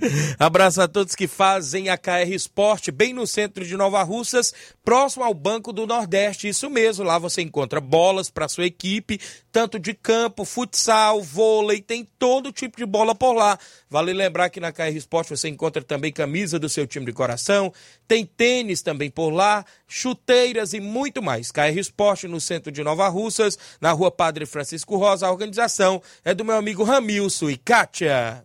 Speaker 11: (laughs)
Speaker 1: Abraço a todos que fazem a KR Esporte, bem no centro de Nova Russas, próximo ao Banco do Nordeste. Isso mesmo, lá você encontra bolas para sua equipe, tanto de campo, futsal, vôlei, tem todo tipo de bola por lá. Vale lembrar que na KR Esporte você encontra também camisa do seu time de coração, tem tênis também por lá, chuteiras e muito mais. KR Esporte no centro de Nova Russas, na rua Padre Francisco Rosa. A organização é do meu amigo Ramilson e Kátia.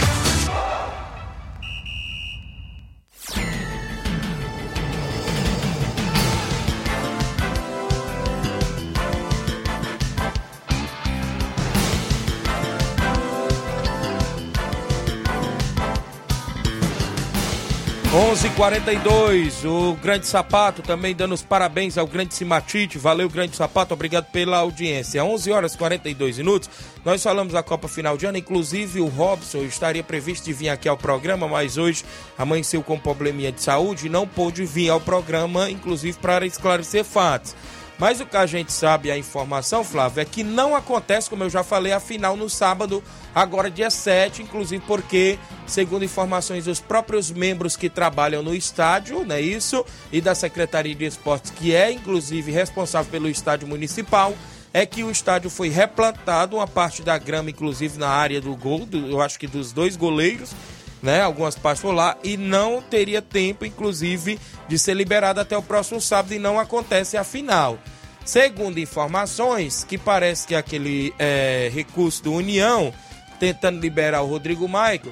Speaker 1: 11:42 o Grande Sapato também dando os parabéns ao Grande Simatite. Valeu, Grande Sapato, obrigado pela audiência. 11 horas 42 minutos. Nós falamos da Copa Final de Ano, inclusive o Robson estaria previsto de vir aqui ao programa, mas hoje amanheceu com probleminha de saúde e não pôde vir ao programa, inclusive para esclarecer fatos. Mas o que a gente sabe, a informação, Flávio, é que não acontece, como eu já falei, a final no sábado, agora dia 7, inclusive porque, segundo informações dos próprios membros que trabalham no estádio, não é isso? E da Secretaria de Esportes, que é inclusive responsável pelo estádio municipal, é que o estádio foi replantado, uma parte da grama, inclusive na área do gol, do, eu acho que dos dois goleiros, né? Algumas partes por lá, e não teria tempo, inclusive, de ser liberado até o próximo sábado, e não acontece a final. Segundo informações, que parece que aquele é, recurso do União, tentando liberar o Rodrigo Maico,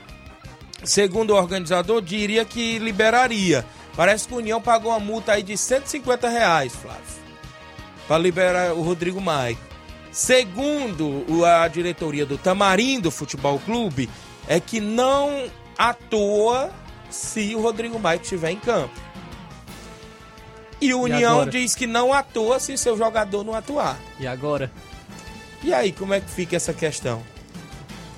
Speaker 1: segundo o organizador, diria que liberaria. Parece que o União pagou uma multa aí de 150 reais, Flávio, para liberar o Rodrigo Maico. Segundo a diretoria do Tamarindo Futebol Clube, é que não atua se o Rodrigo Maico estiver em campo. E o União
Speaker 2: agora?
Speaker 1: diz que não atua se seu jogador não atuar.
Speaker 2: E agora?
Speaker 1: E aí, como é que fica essa questão?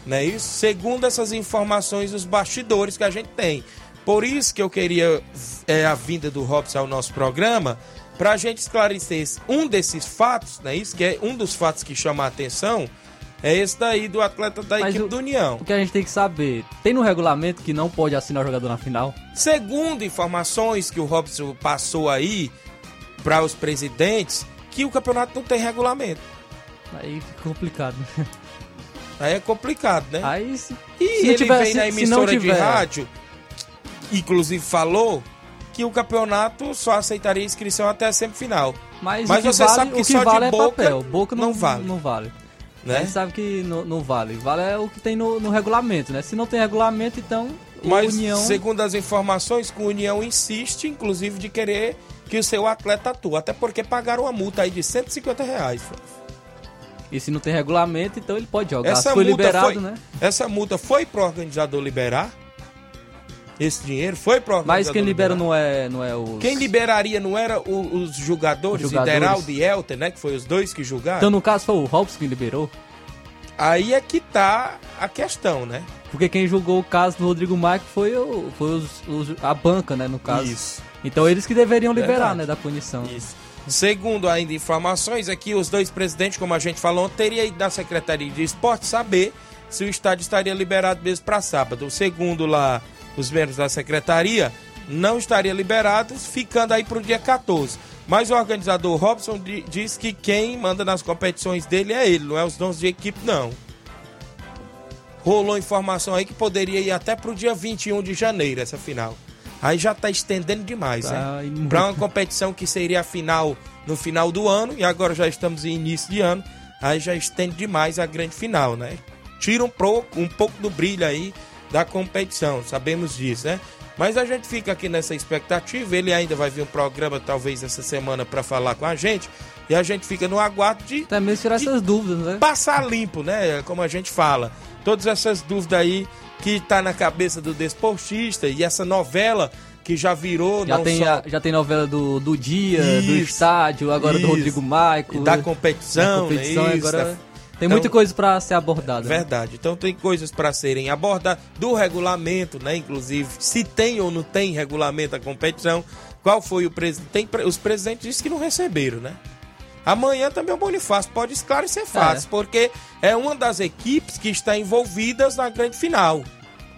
Speaker 1: Não é isso? Segundo essas informações, os bastidores que a gente tem. Por isso que eu queria é, a vinda do Robson ao nosso programa, para a gente esclarecer um desses fatos, não é isso? Que é um dos fatos que chama a atenção, é esse daí do atleta da
Speaker 2: Mas
Speaker 1: equipe
Speaker 2: o-
Speaker 1: do União.
Speaker 2: O que a gente tem que saber, tem no regulamento que não pode assinar o jogador na final?
Speaker 1: Segundo informações que o Robson passou aí para os presidentes, que o campeonato não tem regulamento.
Speaker 2: Aí fica complicado.
Speaker 1: Aí é complicado, né?
Speaker 2: Aí se,
Speaker 1: E
Speaker 2: se
Speaker 1: ele
Speaker 2: tiver-
Speaker 1: vem na
Speaker 2: se- se
Speaker 1: emissora de rádio, inclusive falou que o campeonato só aceitaria inscrição até a semifinal.
Speaker 2: Mas,
Speaker 1: Mas você
Speaker 2: vale,
Speaker 1: sabe que
Speaker 2: o que
Speaker 1: só de
Speaker 2: vale é
Speaker 1: boca
Speaker 2: papel. Boca não,
Speaker 1: não vale.
Speaker 2: Não vale.
Speaker 1: Né?
Speaker 2: A gente sabe que não, não vale. Vale é o que tem no, no regulamento, né? Se não tem regulamento, então
Speaker 1: Mas,
Speaker 2: União...
Speaker 1: segundo as informações, que o União insiste, inclusive, de querer que o seu atleta atue. Até porque pagaram uma multa aí de 150 reais.
Speaker 2: E se não tem regulamento, então ele pode jogar.
Speaker 1: Essa
Speaker 2: Se foi
Speaker 1: multa
Speaker 2: liberado,
Speaker 1: foi,
Speaker 2: né?
Speaker 1: Essa multa foi pro organizador liberar? Esse dinheiro foi pro
Speaker 2: Mas quem libera não é, não é os...
Speaker 1: Quem liberaria não era o- os jogadores,
Speaker 2: Os.
Speaker 1: Ideraldo e Elter, né? Que foi os dois que julgaram.
Speaker 2: Então, no caso, foi o Robson que liberou.
Speaker 1: Aí é que tá a questão, né?
Speaker 2: Porque quem julgou o caso do Rodrigo Maico foi, o, foi os, os- a banca, né, no caso.
Speaker 1: Isso.
Speaker 2: Então eles que deveriam liberar,
Speaker 1: Verdade.
Speaker 2: né, da punição.
Speaker 1: Isso. Segundo ainda informações, é que os dois presidentes, como a gente falou, teria ido na Secretaria de Esporte saber se o estádio estaria liberado mesmo para sábado. Segundo lá os membros da secretaria, não estaria liberado, ficando aí para o dia 14. Mas o organizador Robson di- diz que quem manda nas competições dele é ele, não é os donos de equipe, não. Rolou informação aí que poderia ir até para o dia 21 de janeiro, essa final. Aí já tá estendendo demais,
Speaker 2: Tá,
Speaker 1: né? Para uma competição que seria a final no final do ano, e agora já estamos em início de ano, aí já estende demais a grande final, né? Tira um pouco, um pouco do brilho aí da competição, sabemos disso, né? Mas a gente fica aqui nessa expectativa. Ele ainda vai vir um programa, talvez essa semana, para falar com a gente. E a gente fica no aguardo de.
Speaker 2: Também tirar essas dúvidas, né?
Speaker 1: Passar limpo, né? Como a gente fala. Todas essas dúvidas aí que tá na cabeça do desportista e essa novela que já virou
Speaker 2: já tem
Speaker 1: só
Speaker 2: a, já tem novela do, do dia, do
Speaker 1: Isso,
Speaker 2: estádio, agora
Speaker 1: isso.
Speaker 2: do Rodrigo Maico.
Speaker 1: Da competição,
Speaker 2: da competição
Speaker 1: né? Isso,
Speaker 2: agora
Speaker 1: da-
Speaker 2: tem
Speaker 1: Então-
Speaker 2: muita coisa para ser abordada. né?
Speaker 1: Verdade. Então tem coisas para serem abordadas do regulamento, né? Inclusive, se tem ou não tem regulamento da competição. Qual foi o presidente? Os presidentes disseram que não receberam, né? Amanhã também o Bonifácio pode esclarecer fácil, porque é uma das equipes que está envolvidas na grande final,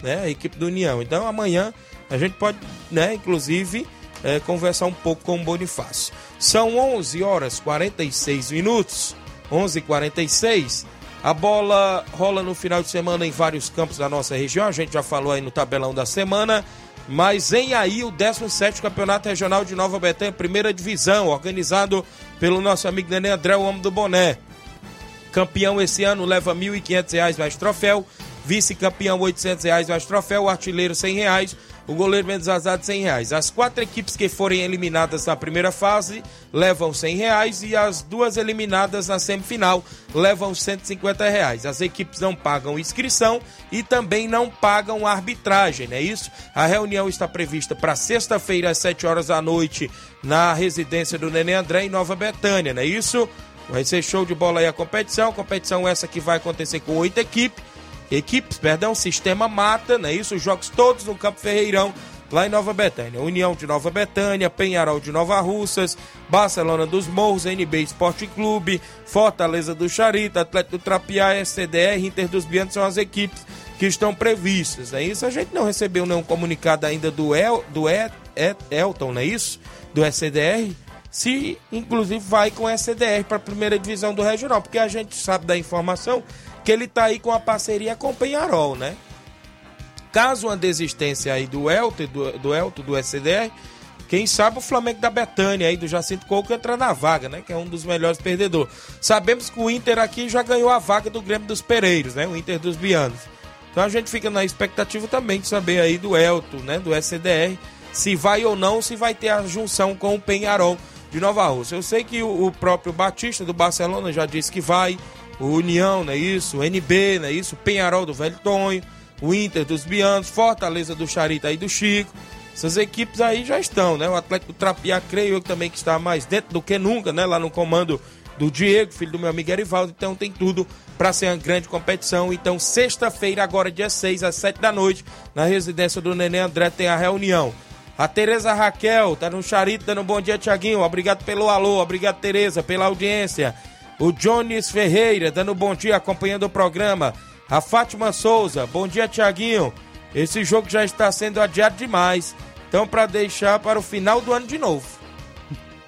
Speaker 1: né? A equipe do União. Então amanhã a gente pode, né, inclusive, eh, conversar um pouco com o Bonifácio. São 11 horas 46 minutos, 11:46. A bola rola no final de semana em vários campos da nossa região. A gente já falou aí no tabelão da semana. Mas vem aí o 17 Campeonato Regional de Nova Betânia, primeira divisão, organizado pelo nosso amigo Nenê André, o homem do boné. Campeão esse ano leva R$ 1.500 mais troféu. Vice-campeão 800 reais mais troféu. Artilheiro 100 reais. O goleiro menos azar 100 reais. As quatro equipes que forem eliminadas na primeira fase levam 100 reais e as duas eliminadas na semifinal levam 150 reais. As equipes não pagam inscrição e também não pagam arbitragem, não é isso? A reunião está prevista para sexta-feira às 7 horas da noite na residência do Nenê André em Nova Betânia, não é isso? Vai ser show de bola aí a competição. Competição essa que vai acontecer com oito equipes. Equipes, perdão, sistema mata, não é isso? Os jogos todos no Campo Ferreirão, lá em Nova Betânia. União de Nova Betânia, Penharol de Nova Russas, Barcelona dos Morros, NB Esporte Clube, Fortaleza do Charita, Atlético Trapiá, SCDR, Inter dos Bianos são as equipes que estão previstas, é isso? A gente não recebeu nenhum comunicado ainda do, El, do El, El- Elton, não é isso? Do SCDR se inclusive vai com o SDR para a primeira divisão do regional, porque a gente sabe da informação que ele está aí com a parceria com o Penharol, né? Caso uma desistência aí do Elton, do, do Elton, do SDR, quem sabe o Flamengo da Betânia aí, do Jacinto Coco, entrar na vaga, né? Que é um dos melhores perdedores. Sabemos que o Inter aqui já ganhou a vaga do Grêmio dos Pereiros, né? O Inter dos Bianos. Então a gente fica na expectativa também de saber aí do Elton, né? Do SDR, se vai ou não, se vai ter a junção com o Penharol de Nova Rússia. Eu sei que o, o próprio Batista do Barcelona já disse que vai, o União, não é isso? O NB, não é isso? O Penharol do Velho Tonho, o Inter dos Bianos, Fortaleza do Charita e do Chico. Essas equipes aí já estão, né? O Atlético Trapiá, creio eu também que está mais dentro do que nunca, né? Lá no comando do Diego, filho do meu amigo Erivaldo. Então tem tudo para ser uma grande competição. Então, sexta-feira, agora dia 6, às 7 da noite, na residência do Nenê André, tem a reunião. A Tereza Raquel tá no Charito dando um bom dia, Tiaguinho. Obrigado pelo alô, obrigado, Tereza, pela audiência. O Jones Ferreira dando bom dia, acompanhando o programa. A Fátima Souza, bom dia, Tiaguinho. Esse jogo já está sendo adiado demais. Então, para deixar para o final do ano de novo.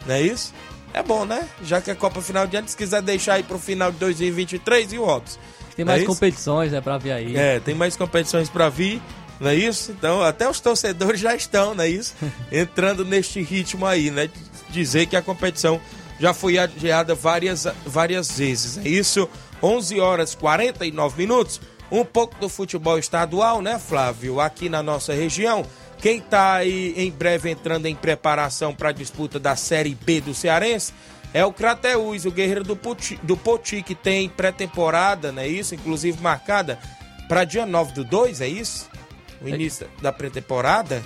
Speaker 1: Não é isso? É bom, né? Já que é Copa Final de ano, se quiser deixar aí para o final de 2023 e o Robson.
Speaker 2: Tem
Speaker 1: é
Speaker 2: mais
Speaker 1: isso?
Speaker 2: competições, né, pra ver aí.
Speaker 1: É, tem mais competições para vir, não é isso? Então, até os torcedores já estão, não é isso? (laughs) Entrando neste ritmo aí, né? Dizer que a competição já foi adiada várias, várias vezes, é isso? 11 horas 49 minutos. Um pouco do futebol estadual, né, Flávio? Aqui na nossa região. Quem tá aí em breve entrando em preparação para a disputa da Série B do Cearense é o Crateus, o guerreiro do Poti, do Poti que tem pré-temporada, não é isso? Inclusive marcada para dia 9 do 2, é isso? O início da pré-temporada?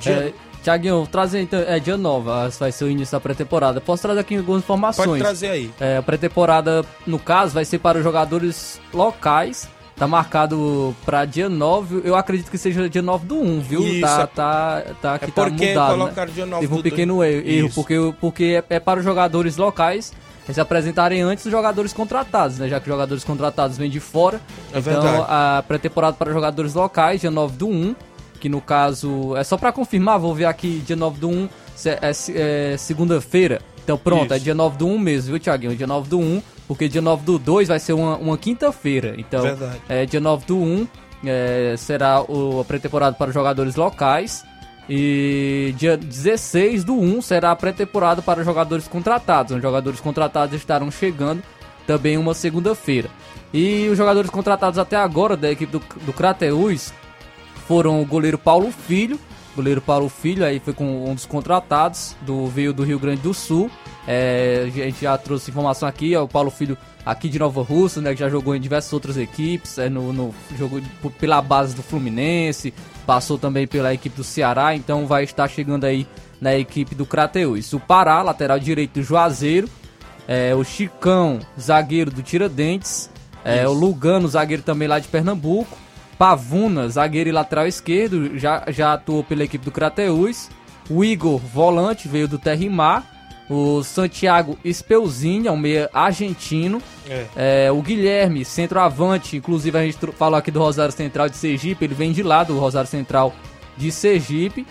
Speaker 1: Dia-
Speaker 2: É, Tiaguinho, trazer então. É dia 9, ah, vai ser o início da pré-temporada. Posso trazer aqui algumas informações?
Speaker 1: Pode trazer aí.
Speaker 2: É, a pré-temporada, no caso, vai ser para os jogadores locais. Tá marcado para dia 9, eu acredito que seja dia 9 do 1, viu?
Speaker 1: Isso,
Speaker 2: tá,
Speaker 1: é-
Speaker 2: tá, tá, aqui
Speaker 1: é
Speaker 2: tá mudado, né?
Speaker 1: dia 9
Speaker 2: Teve um pequeno erro, erro porque, porque é, é para os jogadores locais se apresentarem antes dos jogadores contratados, né? Já que os jogadores contratados vêm de fora.
Speaker 1: É
Speaker 2: então,
Speaker 1: verdade.
Speaker 2: a pré-temporada para jogadores locais, dia 9 do 1, que no caso, é só para confirmar, vou ver aqui, dia 9 do 1, se- é, se- é segunda-feira. Então pronto,
Speaker 1: Isso.
Speaker 2: é dia 9 do 1 mesmo, viu, Thiaguinho? Dia 9 do 1, porque dia 9 do 2 vai ser uma, uma quinta-feira. Então,
Speaker 1: Verdade.
Speaker 2: é, dia 9 do 1 é, será o, a pré-temporada para os jogadores locais. E dia 16 do 1 será a pré-temporada para os jogadores contratados. Os jogadores contratados estarão chegando também uma segunda-feira. E os jogadores contratados até agora da equipe do, do Crateus foram o goleiro Paulo Filho, goleiro Paulo Filho, aí foi com um dos contratados, do veio do Rio Grande do Sul. É, a gente já trouxe informação aqui, é o Paulo Filho aqui de Nova Rússia, né, que já jogou em diversas outras equipes, é, no, no jogou pela base do Fluminense, passou também pela equipe do Ceará, então vai estar chegando aí na equipe do Crateus. O Pará, lateral direito do Juazeiro, é, o Chicão, zagueiro do Tiradentes, é, o Lugano, zagueiro também lá de Pernambuco, Pavuna, zagueiro e lateral esquerdo, já, já atuou pela equipe do Crateus, o Igor, volante, veio do Terrimar, o Santiago Espeuzinha, um meia argentino, é. É, o Guilherme, centroavante, inclusive a gente falou aqui do Rosário Central de Sergipe, ele vem de lá do Rosário Central de Sergipe.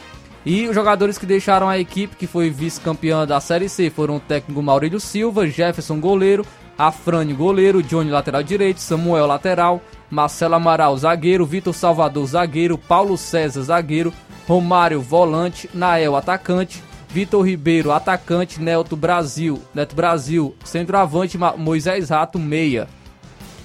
Speaker 2: E os jogadores que deixaram a equipe, que foi vice-campeã da Série C, foram o técnico Maurílio Silva, Jefferson goleiro, Afrânio goleiro, Johnny lateral direito, Samuel lateral, Marcelo Amaral zagueiro, Vitor Salvador zagueiro, Paulo César zagueiro, Romário volante, Nael atacante, Vitor Ribeiro atacante, Neto Brasil, Neto Brasil centroavante, Moisés Rato meia.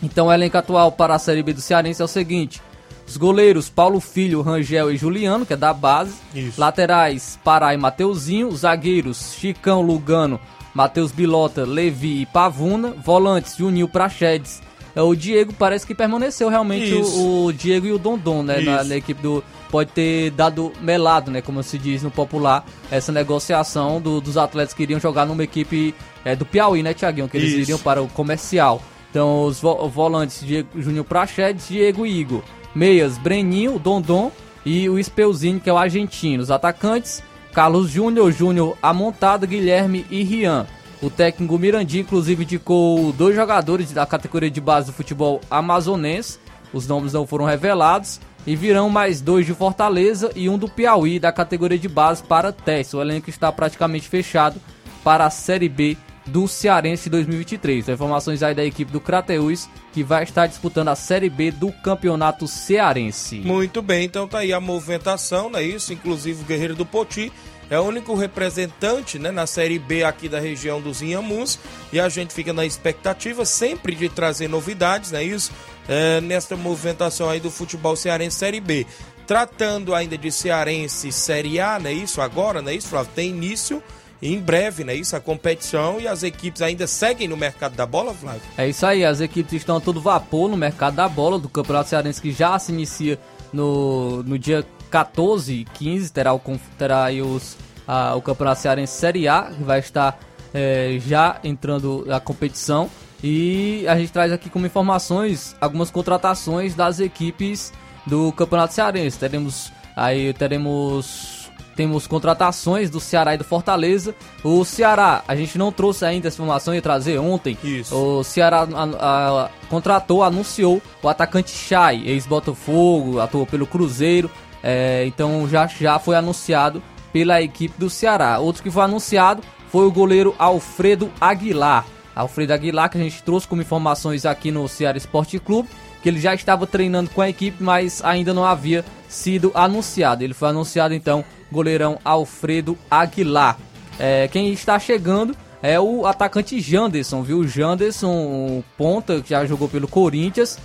Speaker 2: Então o elenco atual para a Série B do Cearense é o seguinte: os goleiros Paulo Filho, Rangel e Juliano, que é da base.
Speaker 1: Isso.
Speaker 2: Laterais Pará e Mateuzinho. Zagueiros Chicão, Lugano, Matheus Bilota, Levi e Pavuna. Volantes Juninho Prachedes. É, o Diego parece que permaneceu realmente o, o, Diego e o Dondon, né? Na, na, equipe do. Pode ter dado melado, né? Como se diz no popular, essa negociação do, dos atletas que iriam jogar numa equipe é, do Piauí, né, Tiaguinho? Que eles Isso. iriam para o comercial. Então, os vo volantes Diego, Júnior Prachedes, Diego e Igor. Meias, Breninho, Dondon e o Espeuzinho, que é o argentino. Os atacantes, Carlos Júnior, Júnior Amontado, Guilherme e Rian. O técnico Mirandi, inclusive, indicou dois jogadores da categoria de base do futebol amazonense. Os nomes não foram revelados. E virão mais dois de Fortaleza e um do Piauí, da categoria de base, para teste. O elenco está praticamente fechado para a Série B do Cearense 2023. Informações aí da equipe do Crateus que vai estar disputando a Série B do Campeonato Cearense.
Speaker 1: Muito bem, então tá aí a movimentação, né? Isso, inclusive o Guerreiro do Poti é o único representante né, na Série B aqui da região dos Inhamuns e a gente fica na expectativa sempre de trazer novidades, né? Isso, é, nesta movimentação aí do futebol cearense Série B. Tratando ainda de cearense Série A, né? Isso agora, né? Isso, Flávio, tem início em breve, né? Isso, a competição e as equipes ainda seguem no mercado da bola, Flávio?
Speaker 2: É isso aí, as equipes estão a todo vapor no mercado da bola do Campeonato Cearense que já se inicia no, no dia 14 e 15, terá, o, terá os, a, o Campeonato Cearense Série A, que vai estar é, já entrando na competição. E a gente traz aqui como informações algumas contratações das equipes do Campeonato Cearense. Teremos aí teremos temos contratações do Ceará e do Fortaleza. O Ceará, a gente não trouxe ainda essa informação, ia trazer ontem.
Speaker 1: Isso.
Speaker 2: O Ceará a, a, contratou, anunciou o atacante Chay, ex-Botafogo, atuou pelo Cruzeiro. É, então já, já foi anunciado pela equipe do Ceará. Outro que foi anunciado foi o goleiro Alfredo Aguilar. Alfredo Aguilar, que a gente trouxe como informações aqui no Ceará Esporte Clube, que ele já estava treinando com a equipe, mas ainda não havia sido anunciado. Ele foi anunciado então goleirão Alfredo Aguilar. É, quem está chegando é o atacante Janderson, viu? Janderson, ponta que já jogou pelo Corinthians,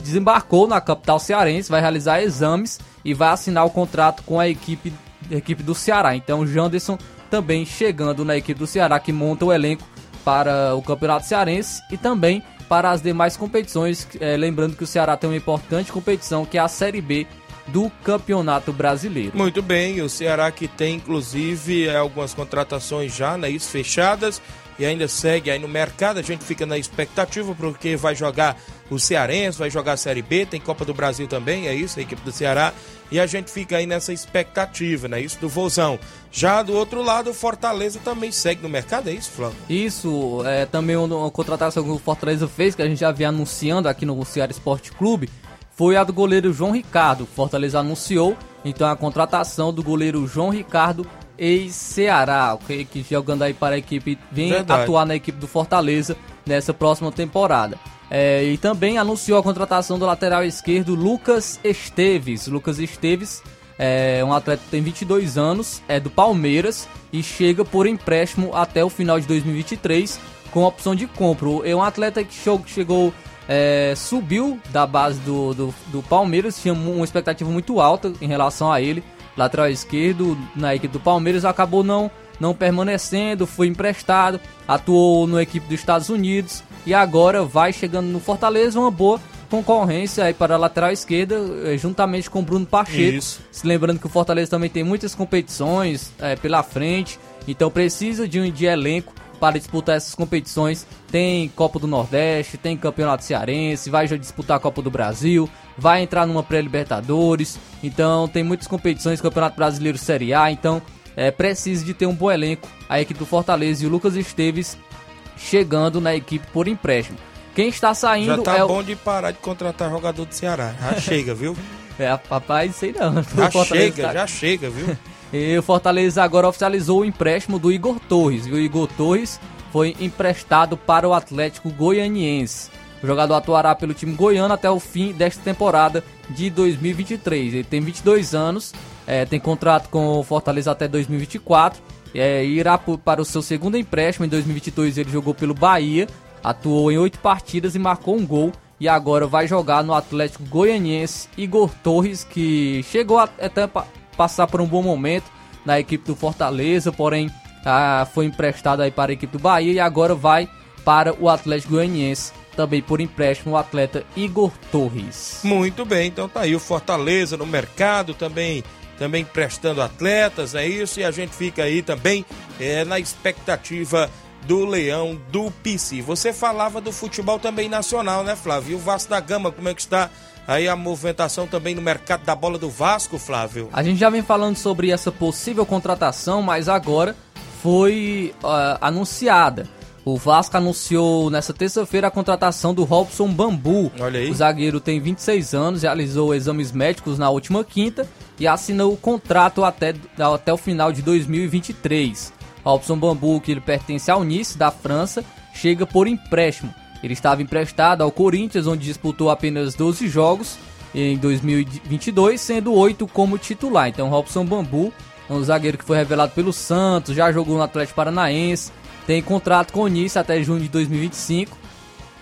Speaker 2: desembarcou na capital cearense, vai realizar exames e vai assinar o contrato com a equipe, a equipe do Ceará. Então, Janderson também chegando na equipe do Ceará, que monta o elenco para o Campeonato Cearense e também para as demais competições. É, lembrando que o Ceará tem uma importante competição que é a Série B do Campeonato Brasileiro.
Speaker 1: Muito bem, o Ceará que tem inclusive algumas contratações já, né, isso fechadas e ainda segue aí no mercado. A gente fica na expectativa porque vai jogar o Cearense, vai jogar a Série B, tem Copa do Brasil também, é isso, a equipe do Ceará. E a gente fica aí nessa expectativa, né? Isso do Vozão. Já do outro lado, o Fortaleza também segue no mercado, é isso, Flávio?
Speaker 2: Isso, é também uma contratação que o Fortaleza fez, que a gente já havia anunciando aqui no Ceará Esporte Clube, foi a do goleiro João Ricardo. Fortaleza anunciou então a contratação do goleiro João Ricardo ex-Ceará, okay? que jogando aí para a equipe, vem Verdade. atuar na equipe do Fortaleza nessa próxima temporada. É, e também anunciou a contratação do lateral esquerdo Lucas Esteves. Lucas Esteves é um atleta que tem 22 anos, é do Palmeiras e chega por empréstimo até o final de 2023 com opção de compra. É um atleta que chegou é, subiu da base do, do, do, Palmeiras, tinha uma expectativa muito alta em relação a ele. Lateral esquerdo na equipe do Palmeiras acabou não, não permanecendo, foi emprestado, atuou na equipe dos Estados Unidos e agora vai chegando no Fortaleza, uma boa concorrência aí para a lateral esquerda, eh, juntamente com o Bruno Pacheco. Isso. Se lembrando que o Fortaleza também tem muitas competições é, pela frente, então precisa de um de elenco para disputar essas competições. Tem Copa do Nordeste, tem Campeonato Cearense, vai já disputar a Copa do Brasil, vai entrar numa pré-Libertadores. Então tem muitas competições, Campeonato Brasileiro Série A, então é preciso de ter um bom elenco. A equipe do Fortaleza e o Lucas Esteves chegando na equipe por empréstimo. Quem está saindo
Speaker 1: Já tá
Speaker 2: é
Speaker 1: bom o... de parar de contratar jogador do Ceará. Já (laughs) chega, viu?
Speaker 2: É, papai, sei não.
Speaker 1: Já chega, tá... já chega, viu? (laughs)
Speaker 2: E o Fortaleza agora oficializou o empréstimo do Igor Torres. E o Igor Torres foi emprestado para o Atlético Goianiense. O jogador atuará pelo time goiano até o fim desta temporada de 2023. Ele tem 22 anos, é, tem contrato com o Fortaleza até 2024. É, irá para o seu segundo empréstimo. Em 2022 ele jogou pelo Bahia, atuou em oito partidas e marcou um gol. E agora vai jogar no Atlético Goianiense. Igor Torres, que chegou até passar por um bom momento na equipe do Fortaleza, porém ah, foi emprestado aí para a equipe do Bahia e agora vai para o Atlético Goianiense, também por empréstimo o atleta Igor Torres.
Speaker 1: Muito bem, então tá aí o Fortaleza no mercado também também prestando atletas, é isso, e a gente fica aí também é, na expectativa do Leão do PC. Você falava do futebol também nacional, né, Flávio? E o Vasco da Gama, como é que está Aí a movimentação também no mercado da bola do Vasco, Flávio.
Speaker 2: A gente já vem falando sobre essa possível contratação, mas agora foi uh, anunciada. O Vasco anunciou nessa terça-feira a contratação do Robson Bambu.
Speaker 1: Olha aí.
Speaker 2: O zagueiro tem 26 anos, realizou exames médicos na última quinta e assinou o contrato até, até o final de 2023. Robson Bambu, que ele pertence ao Nice da França, chega por empréstimo. Ele estava emprestado ao Corinthians, onde disputou apenas 12 jogos em 2022, sendo 8 como titular. Então, Robson Bambu, um zagueiro que foi revelado pelo Santos, já jogou no Atlético Paranaense, tem contrato com o Nice até junho de 2025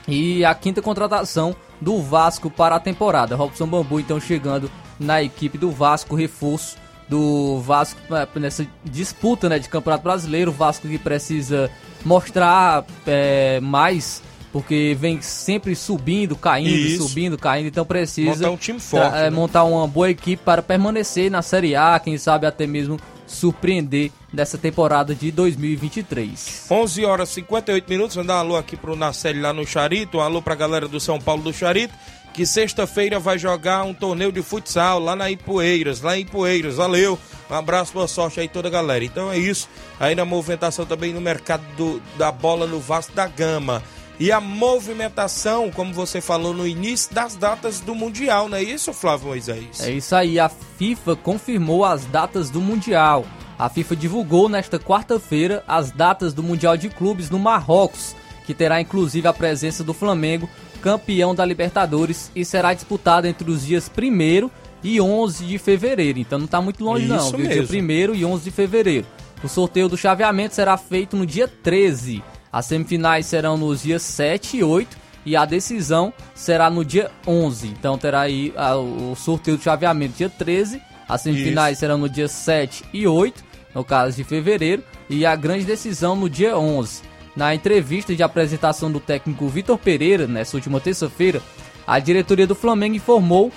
Speaker 2: e a quinta contratação do Vasco para a temporada. Robson Bambu, então, chegando na equipe do Vasco, reforço do Vasco é, nessa disputa né, de Campeonato Brasileiro. O Vasco que precisa mostrar é, mais porque vem sempre subindo, caindo, Isso. subindo, caindo, então precisa
Speaker 1: montar um time forte,
Speaker 2: é, né? montar uma boa equipe para permanecer na Série A, quem sabe até mesmo surpreender dessa temporada de 2023.
Speaker 1: 11 horas e 58 minutos, vou dar um alô aqui pro Nacelli lá no Charito, um alô pra galera do São Paulo do Charito, que sexta-feira vai jogar um torneio de futsal lá na Ipueiras, lá em Ipueiras, valeu, um abraço, boa sorte aí toda a galera. Então é isso, aí na movimentação também no mercado do, da bola no Vasco da Gama e a movimentação, como você falou no início, das datas do Mundial, não é isso, Flávio Moisés?
Speaker 2: É isso aí, a FIFA confirmou as datas do Mundial. A FIFA divulgou nesta quarta-feira as datas do Mundial de Clubes no Marrocos, que terá inclusive a presença do Flamengo, campeão da Libertadores, e será disputado entre os dias 1 e 11 de fevereiro. Então não está muito longe, Isso não, viu? Dia 1 e 11 de fevereiro. O sorteio do chaveamento será feito no dia 13. As semifinais serão nos dias 7 e 8 e a decisão será no dia 11. Então terá aí a, o sorteio do chaveamento dia 13. As semifinais Isso. serão no dia 7 e 8, no caso de fevereiro, e a grande decisão no dia 11. Na entrevista de apresentação do técnico Vitor Pereira, nessa última terça-feira, a diretoria do Flamengo informou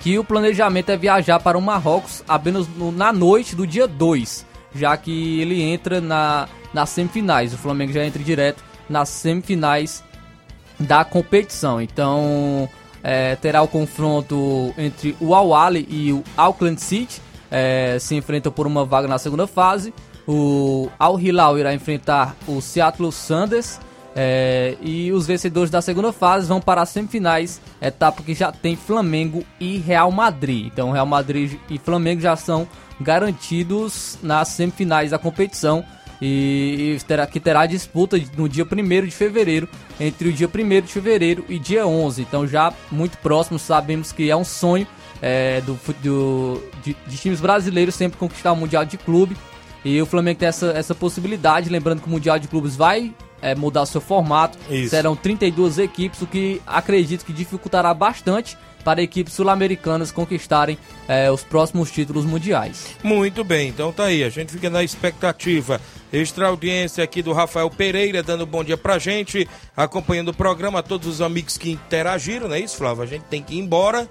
Speaker 2: que o planejamento é viajar para o Marrocos apenas na noite do dia 2, já que ele entra na nas semifinais. O Flamengo já entra direto nas semifinais da competição. Então é, terá o confronto entre o Al e o Auckland City. É, se enfrentam por uma vaga na segunda fase. O Al Hilal irá enfrentar o Seattle Sanders. É, e os vencedores da segunda fase vão para as semifinais, etapa que já tem Flamengo e Real Madrid. Então, Real Madrid e Flamengo já são garantidos nas semifinais da competição e, terá, que terá disputa no dia 1 de fevereiro, entre o dia 1 de fevereiro e dia 11. Então, já muito próximo, sabemos que é um sonho é, do, do de, de, times brasileiros sempre conquistar o Mundial de Clube. E o Flamengo tem essa, essa possibilidade, lembrando que o Mundial de Clubes vai é, mudar seu formato.
Speaker 1: Isso.
Speaker 2: Serão 32 equipes, o que acredito que dificultará bastante para equipes sul-americanas conquistarem é, os próximos títulos mundiais.
Speaker 1: Muito bem, então tá aí, a gente fica na expectativa. Extra audiência aqui do Rafael Pereira, dando bom dia pra gente, acompanhando o programa, todos os amigos que interagiram, não é isso, Flávio? A gente tem que ir embora,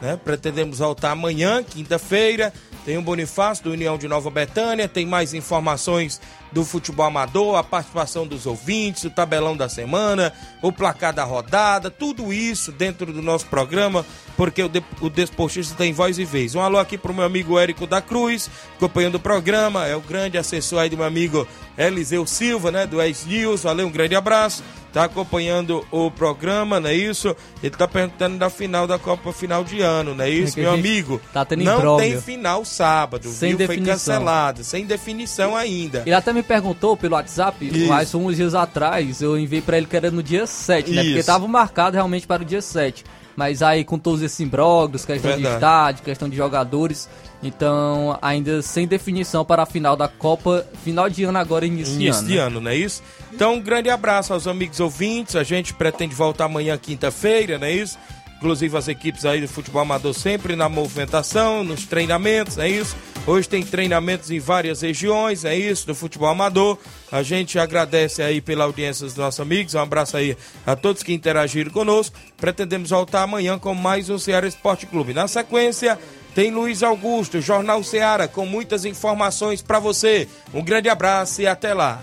Speaker 1: né? Pretendemos voltar amanhã, quinta-feira. Tem o Bonifácio do União de Nova Betânia, tem mais informações do futebol amador, a participação dos ouvintes, o tabelão da semana, o placar da rodada, tudo isso dentro do nosso programa, porque o, de, o Desportista tem voz e vez. Um alô aqui pro meu amigo Érico da Cruz, acompanhando o programa, é o grande assessor aí do meu amigo Eliseu Silva, né, do Ex News, valeu, um grande abraço tá acompanhando o programa, não é isso? Ele tá perguntando da final da Copa final de ano, não é isso,
Speaker 2: É
Speaker 1: meu amigo?
Speaker 2: tá tendo
Speaker 1: não tem final sábado,
Speaker 2: Sem
Speaker 1: viu? Foi
Speaker 2: definição.
Speaker 1: cancelado, sem definição ainda.
Speaker 2: Ele até me perguntou pelo WhatsApp,
Speaker 1: Isso.
Speaker 2: mas uns dias atrás eu enviei pra ele que era no dia 7, né? Porque
Speaker 1: Isso.
Speaker 2: tava marcado realmente para o dia 7. Mas aí com todos esses imbróglios, questão de
Speaker 1: Verdade.
Speaker 2: estádio, questão de jogadores, então ainda sem definição para a final da Copa, final de ano agora início, de
Speaker 1: Início
Speaker 2: ano.
Speaker 1: de
Speaker 2: né?
Speaker 1: ano, não é isso? Então, um grande abraço aos amigos ouvintes. A gente pretende voltar amanhã, quinta-feira, não é isso? Inclusive as equipes aí do futebol amador sempre na movimentação, nos treinamentos, é isso? Hoje tem treinamentos em várias regiões, é isso, do futebol amador. A gente agradece aí pela audiência dos nossos amigos. Um abraço aí a todos que interagiram conosco. Pretendemos voltar amanhã com mais um Ceará Esporte Clube. Na sequência, tem Luiz Augusto, Jornal Ceará, com muitas informações para você. Um grande abraço e até lá.